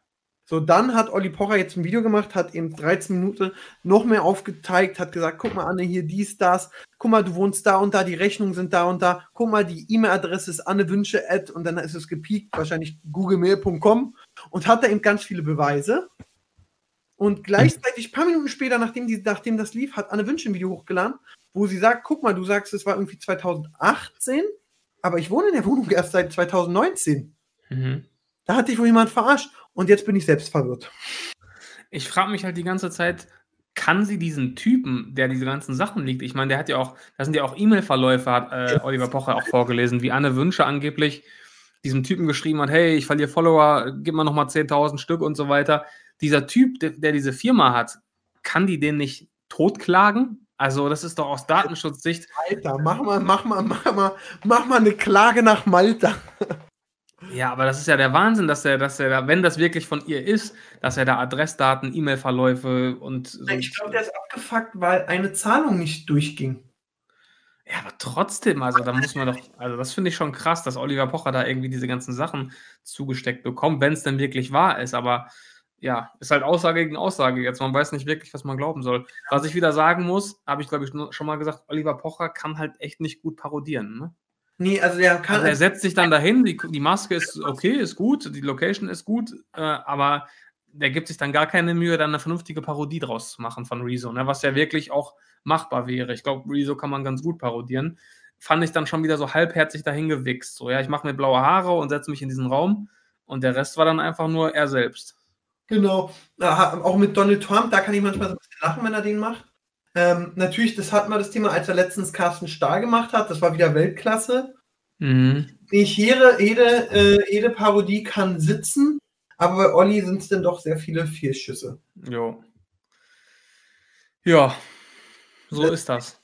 Speaker 2: So, dann hat Olli Pocher jetzt ein Video gemacht, hat eben 13 Minuten noch mehr aufgezeigt, hat gesagt, guck mal, Anne, hier dies, das, guck mal, du wohnst da und da, die Rechnungen sind da und da, guck mal, die E-Mail-Adresse ist annewünsche und dann ist es gepiekt, wahrscheinlich googlemail.com und hat da eben ganz viele Beweise. Und gleichzeitig, ein paar Minuten später, nachdem, die, nachdem das lief, hat Anne Wünsche ein Video hochgeladen, wo sie sagt, guck mal, du sagst, es war irgendwie 2018, aber ich wohne in der Wohnung erst seit 2019. Mhm. Da hat dich wohl jemand verarscht. Und jetzt bin ich selbst verwirrt.
Speaker 3: Ich frage mich halt die ganze Zeit, kann sie diesen Typen, der diese ganzen Sachen liegt, ich meine, der hat ja auch, da sind ja auch E-Mail-Verläufe, hat äh, Oliver Pocher auch vorgelesen, wie Anne Wünsche angeblich diesem Typen geschrieben hat, hey, ich verliere Follower, gib mal nochmal 10.000 Stück und so weiter. Dieser Typ, der, der, diese Firma hat, kann die den nicht totklagen? Also das ist doch aus Datenschutzsicht.
Speaker 2: Malta, mach mal, mach mal, mach mal, mach mal eine Klage nach Malta.
Speaker 3: Ja, aber das ist ja der Wahnsinn, dass er, dass er da, wenn das wirklich von ihr ist, dass er da Adressdaten, E-Mail-Verläufe und so.
Speaker 2: Ich glaube, der ist abgefuckt, weil eine Zahlung nicht durchging.
Speaker 3: Ja, aber trotzdem, also da muss man doch, also das finde ich schon krass, dass Oliver Pocher da irgendwie diese ganzen Sachen zugesteckt bekommt, wenn es denn wirklich wahr ist. Aber ja, ist halt Aussage gegen Aussage jetzt. Man weiß nicht wirklich, was man glauben soll. Was ich wieder sagen muss, habe ich glaube ich schon mal gesagt, Oliver Pocher kann halt echt nicht gut parodieren. Ne?
Speaker 2: Nee, also der kann. Also
Speaker 3: er setzt sich dann dahin, die, die Maske ist okay, ist gut, die Location ist gut, äh, aber der gibt sich dann gar keine Mühe, dann eine vernünftige Parodie draus zu machen von Rezo, ne, was ja wirklich auch machbar wäre. Ich glaube, Rezo kann man ganz gut parodieren. Fand ich dann schon wieder so halbherzig dahin gewichst. So, ja, ich mache mir blaue Haare und setze mich in diesen Raum und der Rest war dann einfach nur er selbst.
Speaker 2: Genau. Auch mit Donald Trump, da kann ich manchmal so ein bisschen lachen, wenn er den macht. Ähm, natürlich, das hatten wir das Thema, als er letztens Carsten Stahl gemacht hat. Das war wieder Weltklasse. Mhm. Nicht jede, jede, äh, jede Parodie kann sitzen, aber bei Olli sind es dann doch sehr viele Fehlschüsse.
Speaker 3: Jo. Ja, so äh, ist das.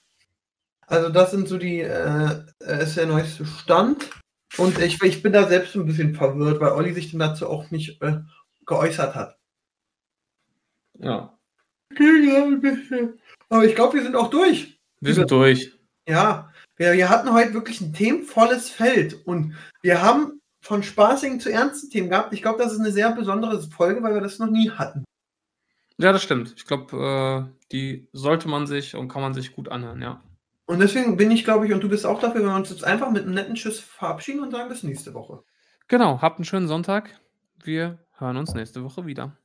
Speaker 2: Also, das sind so die, äh, äh, ist der neueste Stand. Und ich, ich bin da selbst ein bisschen verwirrt, weil Olli sich dazu auch nicht äh, geäußert hat.
Speaker 3: Ja.
Speaker 2: Aber ich glaube, wir sind auch durch.
Speaker 3: Wir sind durch.
Speaker 2: Ja, wir, wir hatten heute wirklich ein themenvolles Feld und wir haben von spaßigen zu ernsten Themen gehabt. Ich glaube, das ist eine sehr besondere Folge, weil wir das noch nie hatten.
Speaker 3: Ja, das stimmt. Ich glaube, äh, die sollte man sich und kann man sich gut anhören, ja.
Speaker 2: Und deswegen bin ich, glaube ich, und du bist auch dafür, wenn wir uns jetzt einfach mit einem netten Tschüss verabschieden und sagen bis nächste Woche.
Speaker 3: Genau, habt einen schönen Sonntag. Wir hören uns nächste Woche wieder.